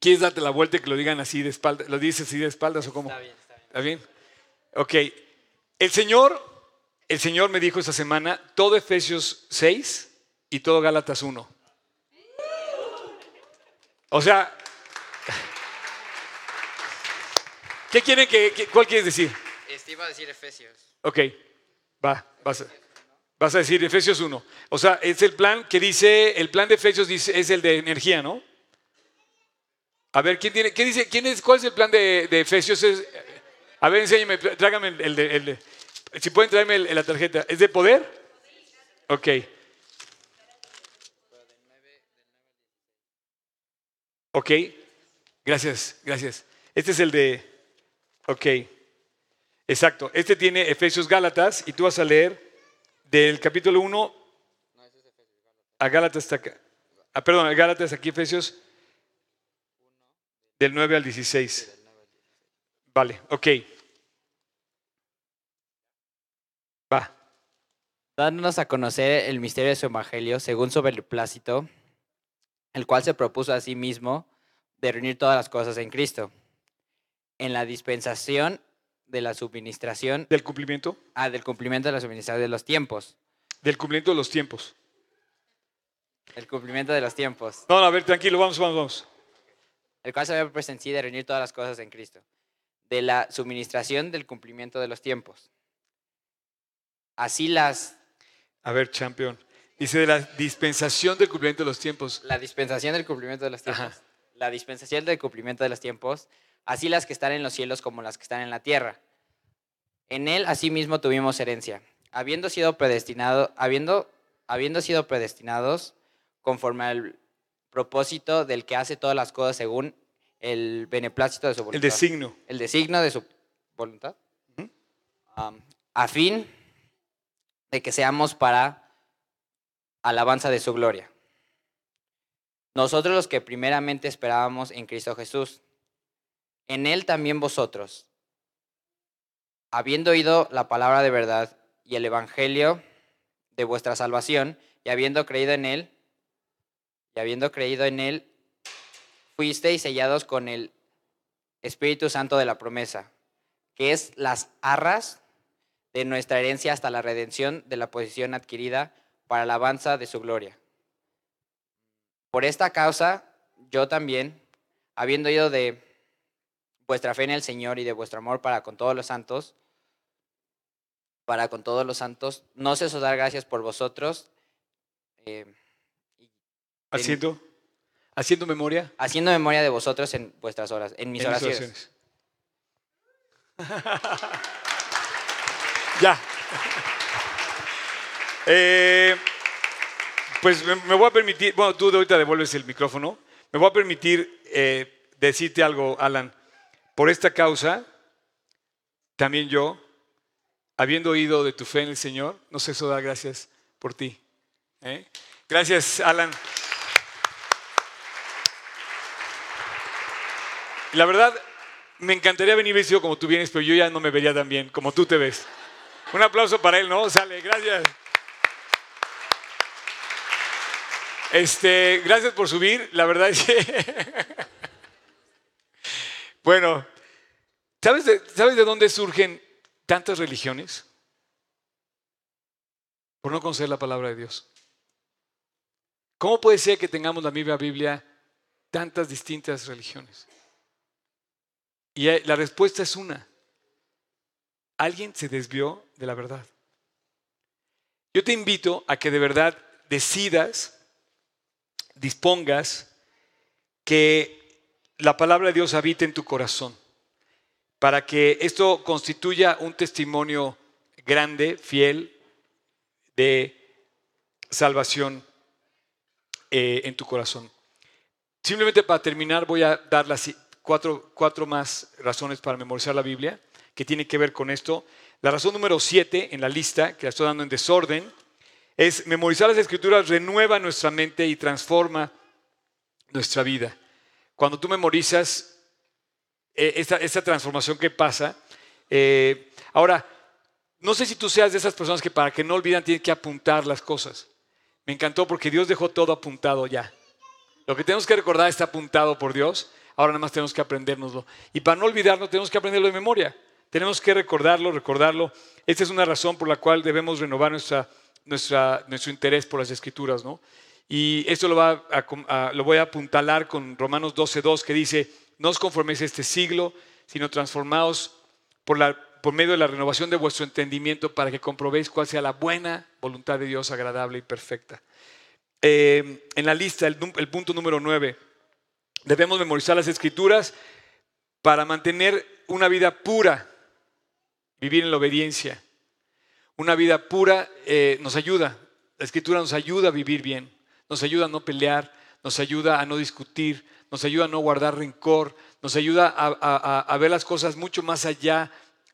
¿quieres darte la vuelta y que lo digan así de espaldas? ¿Lo dices así de espaldas o cómo? Está bien, está bien. ¿Está bien? Ok. El Señor, el Señor me dijo esta semana todo Efesios 6 y todo Gálatas 1. O sea, ¿qué quieren que, que- cuál quieres decir? Este iba a decir Efesios. Ok, va, vas a, vas a decir Efesios 1. O sea, es el plan que dice, el plan de Efesios dice, es el de energía, ¿no? A ver, ¿quién tiene, qué dice, quién es, cuál es el plan de, de Efesios? Es- a ver, enséñame, trágame el, el de, el de- si pueden traerme el- la tarjeta. ¿Es de poder? Ok. Ok, gracias, gracias. Este es el de, ok. Exacto. Este tiene Efesios Gálatas y tú vas a leer del capítulo 1 a Gálatas hasta acá. Ah, perdón, Gálatas aquí Efesios del 9 al 16. Vale, ok. Va. Dándonos a conocer el misterio de su evangelio según su beneplácito, el cual se propuso a sí mismo de reunir todas las cosas en Cristo, en la dispensación de la suministración, Del cumplimiento, ah, del cumplimiento de la suministración de los tiempos, del cumplimiento de los tiempos. el cumplimiento de los tiempos, No, no, a ver, tranquilo, vamos, vamos, vamos. el cual se había propuesto en sí de reunir todas las cosas en Cristo, de la suministración del cumplimiento de los tiempos. Así las A ver, champion. Dice de la dispensación del cumplimiento de los tiempos. La dispensación del cumplimiento de los tiempos. Ajá. La dispensación del cumplimiento de los tiempos, así las que están en los cielos como las que están en la tierra. En él asimismo tuvimos herencia, habiendo sido predestinado, habiendo, habiendo sido predestinados conforme al propósito del que hace todas las cosas según el beneplácito de su voluntad. El designo. el designo de su voluntad, a fin de que seamos para alabanza de su gloria. Nosotros los que primeramente esperábamos en Cristo Jesús, en Él también vosotros, habiendo oído la palabra de verdad y el Evangelio de vuestra salvación, y habiendo creído en Él, y habiendo creído en Él, fuisteis sellados con el Espíritu Santo de la promesa, que es las arras de nuestra herencia hasta la redención de la posición adquirida para la alabanza de su gloria. Por esta causa, yo también, habiendo oído de vuestra fe en el Señor y de vuestro amor para con todos los santos, para con todos los santos, no ceso dar gracias por vosotros, eh, Haciendo, haciendo memoria. haciendo memoria de vosotros en vuestras horas, en mis en mis oraciones. oraciones. ya. Eh, pues me, me voy a permitir, bueno, tú de ahorita devuelves el micrófono. Me voy a permitir eh, decirte algo, Alan. Por esta causa, también yo, habiendo oído de tu fe en el Señor, no sé eso dar gracias por ti. ¿eh? Gracias, Alan. La verdad, me encantaría venir vestido como tú vienes, pero yo ya no me vería tan bien como tú te ves. Un aplauso para él, ¿no? Sale, gracias. Este, gracias por subir. La verdad es que. bueno, ¿sabes de, ¿sabes de dónde surgen tantas religiones? Por no conocer la palabra de Dios. ¿Cómo puede ser que tengamos la misma Biblia tantas distintas religiones? Y la respuesta es una. Alguien se desvió de la verdad. Yo te invito a que de verdad decidas, dispongas que la palabra de Dios habite en tu corazón, para que esto constituya un testimonio grande, fiel, de salvación eh, en tu corazón. Simplemente para terminar voy a dar las cuatro, cuatro más razones para memorizar la Biblia que tiene que ver con esto. La razón número siete en la lista, que la estoy dando en desorden, es memorizar las escrituras renueva nuestra mente y transforma nuestra vida. Cuando tú memorizas eh, esta, esta transformación que pasa, eh, ahora, no sé si tú seas de esas personas que para que no olvidan tienen que apuntar las cosas. Me encantó porque Dios dejó todo apuntado ya. Lo que tenemos que recordar está apuntado por Dios. Ahora nada más tenemos que aprendérnoslo. Y para no olvidarlo, tenemos que aprenderlo de memoria. Tenemos que recordarlo, recordarlo. Esta es una razón por la cual debemos renovar nuestra, nuestra, nuestro interés por las escrituras. ¿no? Y esto lo, voy a apuntalar con Romanos 12.2 que dice, no os conforméis a este siglo, sino transformaos por, la, medio de la renovación de vuestro entendimiento para que comprobéis cuál sea la buena voluntad de Dios agradable y perfecta. Eh, en la lista, el, el punto número 9, debemos memorizar las escrituras para mantener una vida pura, vivir en la obediencia. Una vida pura eh, nos ayuda, la escritura nos ayuda a vivir bien, nos ayuda a no pelear, nos ayuda a no discutir, nos ayuda a no guardar rencor, nos ayuda a, ver las cosas mucho más allá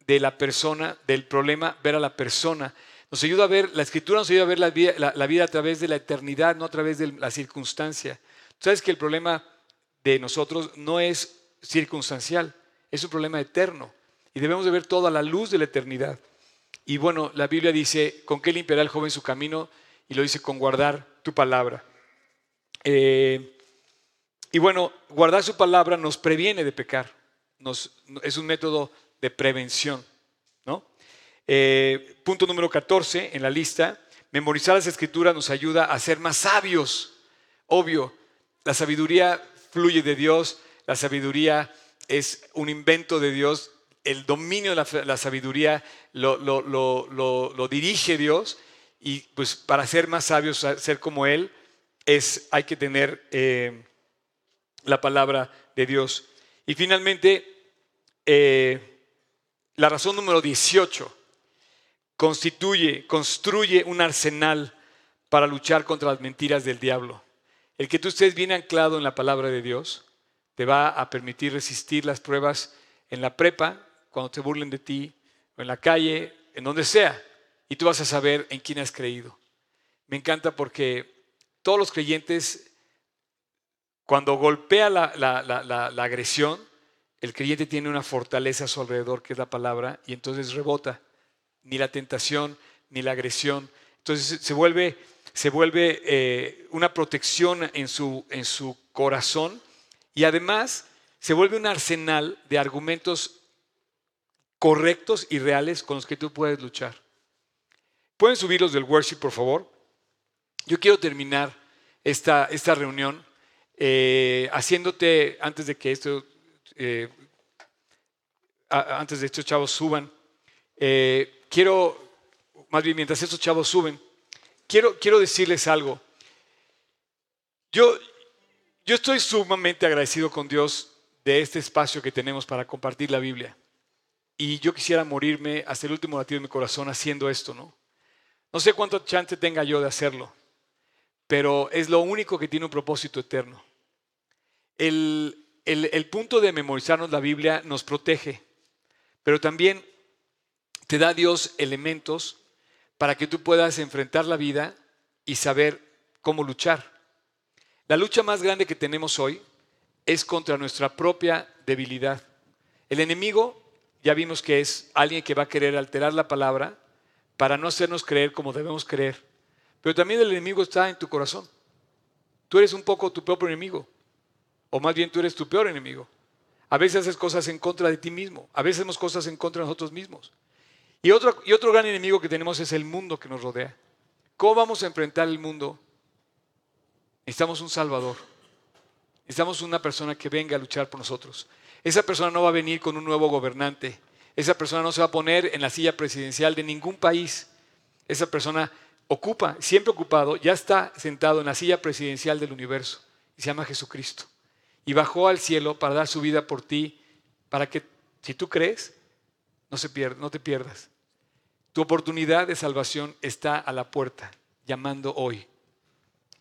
de la persona, del problema, ver a la persona. Nos ayuda a ver, la escritura nos ayuda a ver la vida, la, vida a través de la eternidad, no a través de la circunstancia. Sabes que el problema de nosotros no es circunstancial, es un problema eterno. Y debemos de ver todo a la luz de la eternidad. Y bueno, la Biblia dice, ¿con qué limpiará el joven su camino? Y lo dice, con guardar tu palabra. Eh, y bueno, guardar su palabra nos previene de pecar. Nos, es un método de prevención. ¿no? Eh, punto número 14 en la lista. Memorizar las escrituras nos ayuda a ser más sabios. Obvio, la sabiduría fluye de Dios, la sabiduría es un invento de Dios, el dominio de la, la sabiduría lo, lo, lo, lo, dirige Dios Y pues para ser más sabios, ser como Él, es, hay que tener eh, la palabra de Dios. Y finalmente, eh, la razón número 18 constituye, construye un arsenal para luchar contra las mentiras del diablo. El que tú estés bien anclado en la palabra de Dios te va a permitir resistir las pruebas en la prepa, cuando te burlen de ti, o en la calle, en donde sea, y tú vas a saber en quién has creído. Me encanta porque todos los creyentes, cuando golpea la, la agresión, el creyente tiene una fortaleza a su alrededor, que es la palabra, y entonces rebota. Ni la tentación, ni la agresión. Entonces se vuelve se vuelve eh, una protección en su, en su corazón y además se vuelve un arsenal de argumentos correctos y reales con los que tú puedes luchar. ¿Pueden subirlos del worship, por favor? Yo quiero terminar esta, esta reunión eh, haciéndote, antes de que esto, eh, antes de estos chavos suban, quiero, más bien mientras estos chavos suben, quiero, quiero decirles algo. Yo, yo estoy sumamente agradecido con Dios de este espacio que tenemos para compartir la Biblia. Y yo quisiera morirme hasta el último latido de mi corazón haciendo esto, ¿no? No sé cuánto chance tenga yo de hacerlo, pero es lo único que tiene un propósito eterno. El, el, el punto de memorizarnos la Biblia nos protege, pero también te da Dios elementos para que tú puedas enfrentar la vida y saber cómo luchar. La lucha más grande que tenemos hoy es contra nuestra propia debilidad. El enemigo ya vimos que es alguien que va a querer alterar la palabra para no hacernos creer como debemos creer. Pero también el enemigo está en tu corazón. Tú eres un poco tu propio enemigo. O más bien tú eres tu peor enemigo. A veces haces cosas en contra de ti mismo. A veces hacemos cosas en contra de nosotros mismos. Y otro, y otro gran enemigo que tenemos es el mundo que nos rodea. ¿Cómo vamos a enfrentar el mundo? Necesitamos un Salvador. Necesitamos una persona que venga a luchar por nosotros. Esa persona no va a venir con un nuevo gobernante. Esa persona no se va a poner en la silla presidencial de ningún país. Esa persona ocupa, siempre ocupado, ya está sentado en la silla presidencial del universo. Y se llama Jesucristo. Y bajó al cielo para dar su vida por ti, para que, si tú crees, no, se pierda, no te pierdas. Tu oportunidad de salvación está a la puerta, llamando hoy.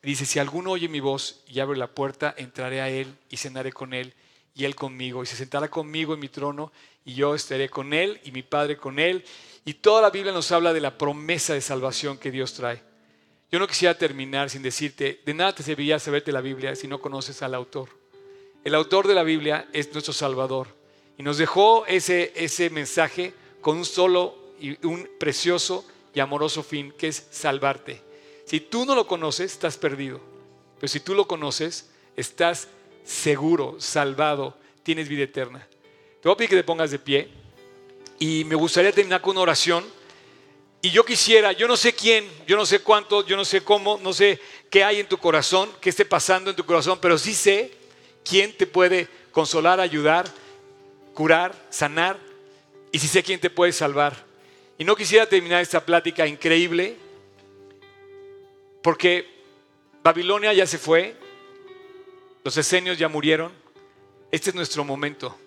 Dice, si alguno oye mi voz y abre la puerta, entraré a él y cenaré con él y él conmigo. Y se sentará conmigo en mi trono y yo estaré con él y mi Padre con él. Y toda la Biblia nos habla de la promesa de salvación que Dios trae. Yo no quisiera terminar sin decirte, de nada te serviría saberte la Biblia si no conoces al autor. El autor de la Biblia es nuestro Salvador. Y nos dejó ese, ese mensaje con un solo y un precioso y amoroso fin, que es salvarte. Si tú no lo conoces, estás perdido. Pero si tú lo conoces, estás seguro, salvado, tienes vida eterna. Te voy a pedir que te pongas de pie y me gustaría terminar con una oración. Y yo quisiera, yo no sé quién, yo no sé cuánto, yo no sé cómo, no sé qué hay en tu corazón, qué esté pasando en tu corazón, pero sí sé quién te puede consolar, ayudar, curar, sanar, y sí sé quién te puede salvar. Y no quisiera terminar esta plática increíble porque Babilonia ya se fue, los esenios ya murieron, este es nuestro momento.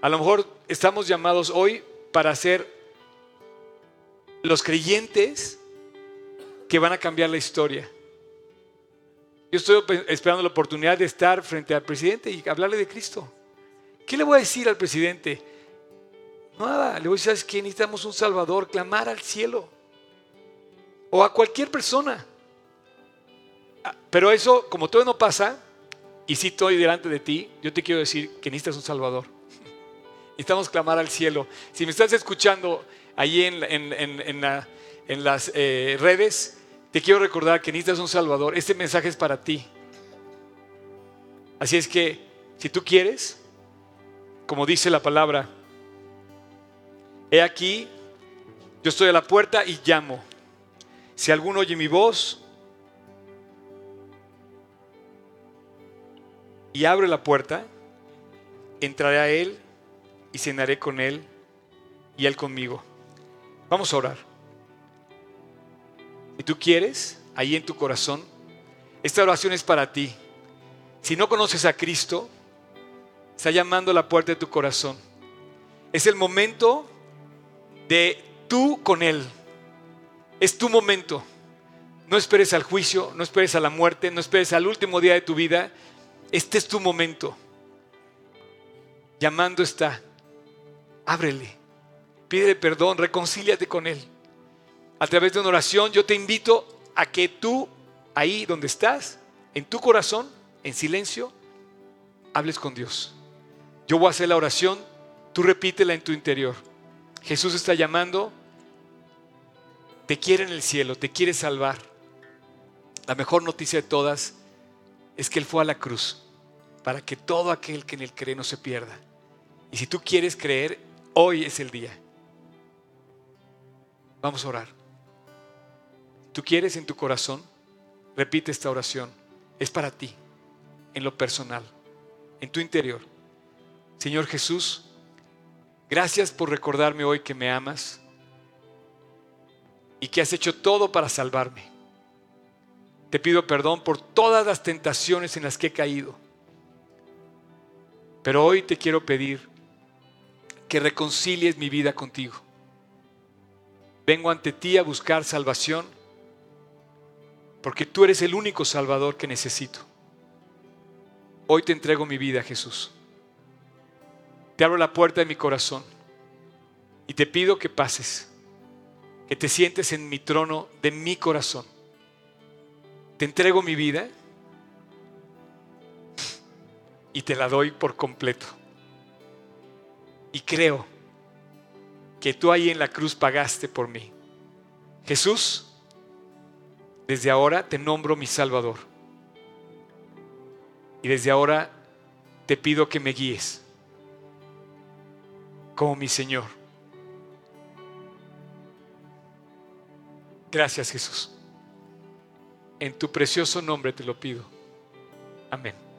A lo mejor estamos llamados hoy para ser los creyentes que van a cambiar la historia. Yo estoy esperando la oportunidad de estar frente al presidente y hablarle de Cristo. ¿Qué le voy a decir al presidente? Nada, le voy a decir, ¿sabes qué? Necesitamos un Salvador, clamar al cielo. O a cualquier persona. Ah, pero eso, como todo no pasa, y si estoy delante de ti, yo te quiero decir que necesitas un Salvador. Necesitamos clamar al cielo. Si me estás escuchando ahí en, las eh, redes, te quiero recordar que necesitas un Salvador. Este mensaje es para ti. Así es que, si tú quieres, como dice la palabra, He aquí, yo estoy a la puerta y llamo. Si alguno oye mi voz y abre la puerta, entraré a él y cenaré con él y él conmigo. Vamos a orar. y tú quieres, ahí en tu corazón, esta oración es para ti. Si no conoces a Cristo, está llamando a la puerta de tu corazón. Es el momento de tú con Él. Es tu momento. No esperes al juicio, no esperes a la muerte, no esperes al último día de tu vida. Este es tu momento. Llamando está. Ábrele. Pídele perdón, reconcíliate con Él. A través de una oración yo te invito a que tú, ahí donde estás, en tu corazón, en silencio, hables con Dios. Yo voy a hacer la oración, tú repítela en tu interior. Jesús está llamando, te quiere en el cielo, te quiere salvar. La mejor noticia de todas es que Él fue a la cruz para que todo aquel que en Él cree no se pierda. Y si tú quieres creer, hoy es el día. Vamos a orar. Tú quieres en tu corazón, repite esta oración. Es para ti, en lo personal, en tu interior. Señor Jesús, gracias por recordarme hoy que me amas y que has hecho todo para salvarme. Te pido perdón por todas las tentaciones en las que he caído. Pero hoy te quiero pedir que reconcilies mi vida contigo. Vengo ante ti a buscar salvación porque tú eres el único salvador que necesito. Hoy te entrego mi vida, Jesús. Te abro la puerta de mi corazón y te pido que pases, que te sientes en mi trono de mi corazón. Te entrego mi vida y te la doy por completo. Y creo que tú ahí en la cruz pagaste por mí. Jesús, desde ahora te nombro mi Salvador. Y desde ahora te pido que me guíes como mi Señor. Gracias Jesús. En tu precioso nombre te lo pido. Amén.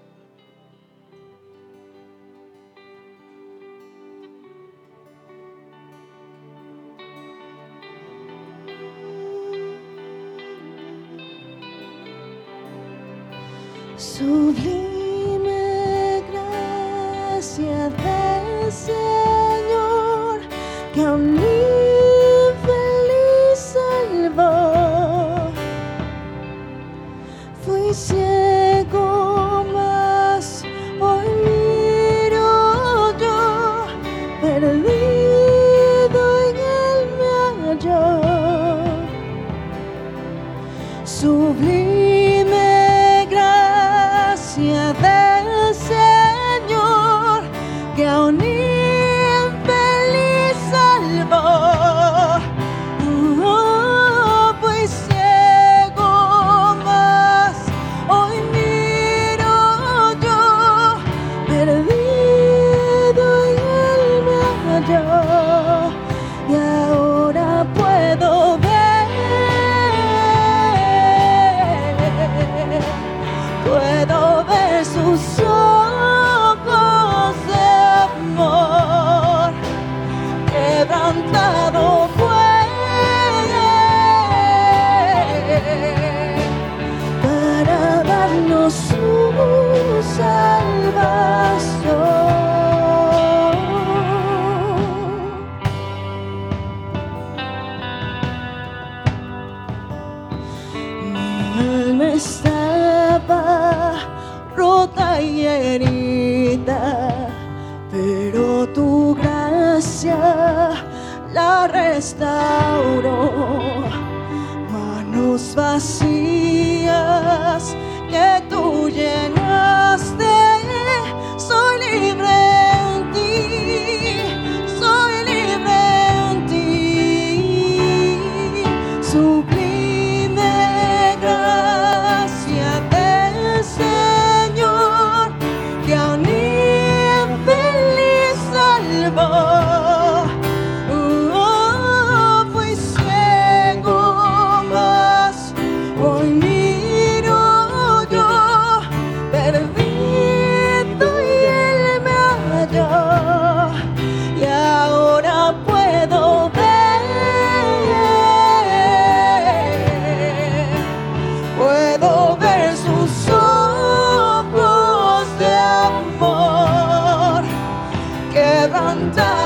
done.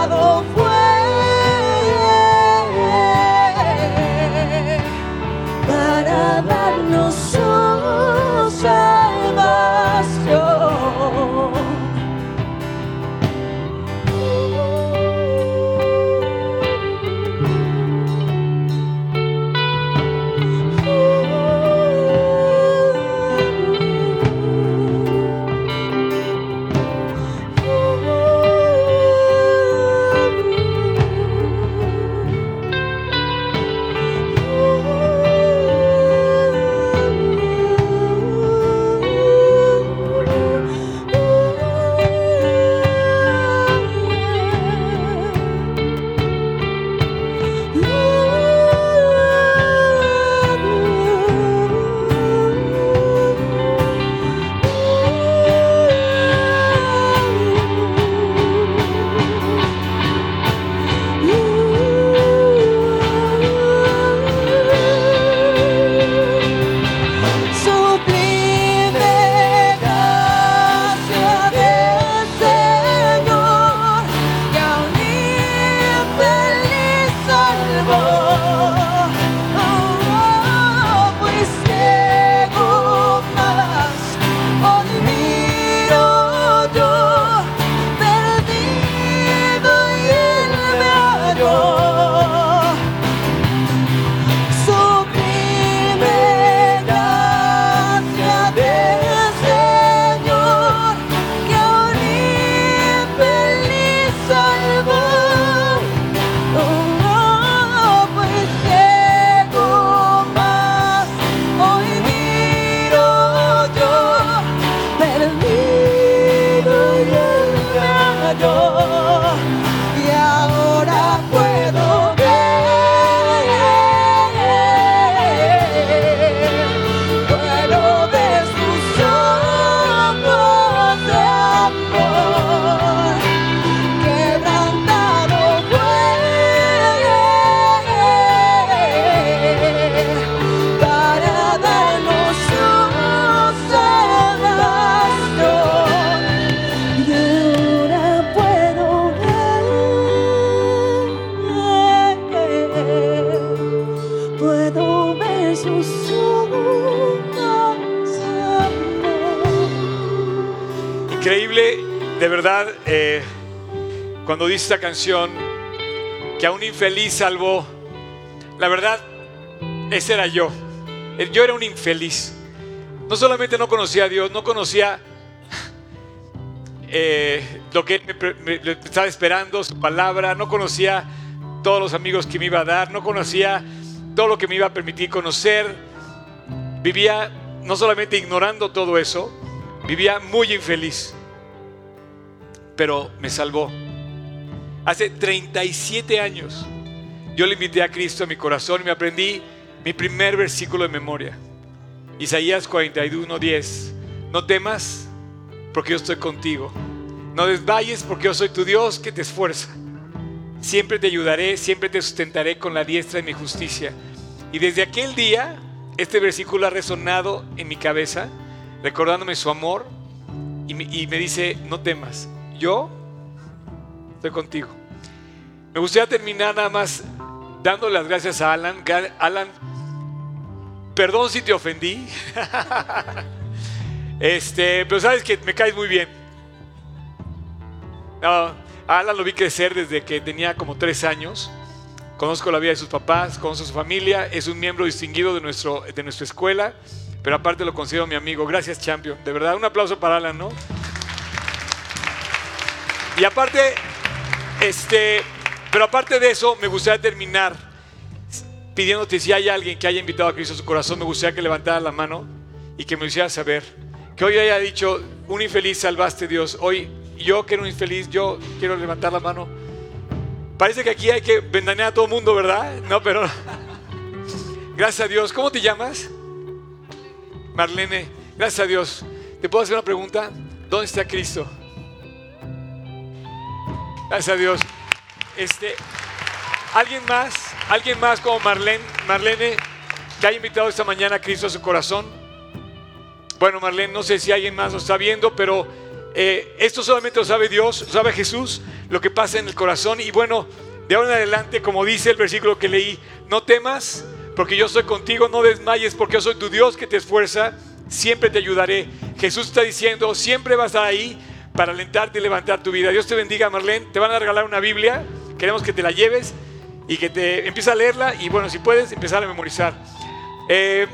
Verdad, eh, cuando dice esta canción, que a un infeliz salvó, la verdad, ese era yo. Yo era un infeliz. No solamente no conocía a Dios, no conocía eh, lo que Él me- me estaba esperando, su palabra, no conocía todos los amigos que me iba a dar, no conocía todo lo que me iba a permitir conocer. Vivía no solamente ignorando todo eso, vivía muy infeliz. Pero me salvó. Hace 37 años yo le invité a Cristo a mi corazón y me aprendí mi primer versículo de memoria. Isaías 41, 10. No temas porque yo estoy contigo. No desmayes porque yo soy tu Dios que te esfuerza. Siempre te ayudaré, siempre te sustentaré con la diestra de mi justicia. Y desde aquel día, este versículo ha resonado en mi cabeza, recordándome su amor, y me, y me dice, no temas, yo estoy contigo. Me gustaría terminar nada más dándole las gracias a Alan. Alan, perdón si te ofendí. este, pero sabes que me caes muy bien. Alan lo vi crecer desde que tenía como tres años. Conozco la vida de sus papás, conozco su familia, es un miembro distinguido de, nuestro, de nuestra escuela, pero aparte lo considero mi amigo. Gracias, Champion. De verdad, un aplauso para Alan, ¿no? Y aparte, este, pero aparte de eso, me gustaría terminar pidiéndote si hay alguien que haya invitado a Cristo a su corazón, me gustaría que levantara la mano y que me hiciera saber. Que hoy haya dicho, un infeliz salvaste Dios. Hoy yo que era un infeliz, yo quiero levantar la mano. Parece que aquí hay que vendanear a todo mundo, ¿verdad? No, pero gracias a Dios. ¿Cómo te llamas? Marlene, gracias a Dios. ¿Te puedo hacer una pregunta? ¿Dónde está Cristo? Gracias a Dios. Este, ¿Alguien más? ¿Alguien más como Marlene, Marlene que haya invitado esta mañana a Cristo a su corazón? Bueno, Marlene, no sé si alguien más lo está viendo, pero eh, esto solamente lo sabe Dios, lo sabe Jesús, lo que pasa en el corazón. Y bueno, de ahora en adelante, como dice el versículo que leí, no temas, porque yo estoy contigo, no desmayes, porque yo soy tu Dios que te esfuerza, siempre te ayudaré. Jesús está diciendo, siempre vas a estar ahí para alentarte y levantar tu vida. Dios te bendiga, Marlene. Te van a regalar una Biblia, queremos que te la lleves y que te empieces a leerla y bueno, si puedes, empezar a memorizar. Eh,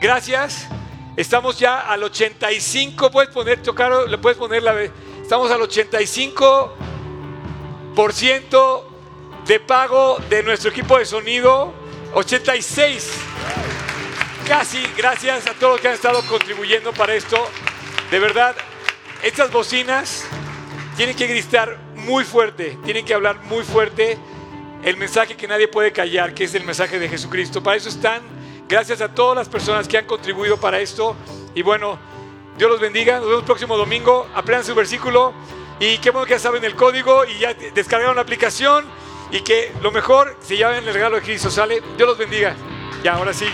gracias. Estamos ya al 85. Puedes poner, tocar, le puedes poner la. Estamos al 85% de pago de nuestro equipo de sonido. 86. Casi, gracias a todos los que han estado contribuyendo para esto. De verdad, estas bocinas tienen que gritar muy fuerte, tienen que hablar muy fuerte el mensaje que nadie puede callar, que es el mensaje de Jesucristo. Para eso están. Gracias a todas las personas que han contribuido para esto. Y bueno, Dios los bendiga. Nos vemos el próximo domingo. Aprendan su versículo. Y qué bueno que ya saben el código y ya descargaron la aplicación. Y que lo mejor, se lleven el regalo de Cristo. ¿Sale? Dios los bendiga. Ya, ahora sí.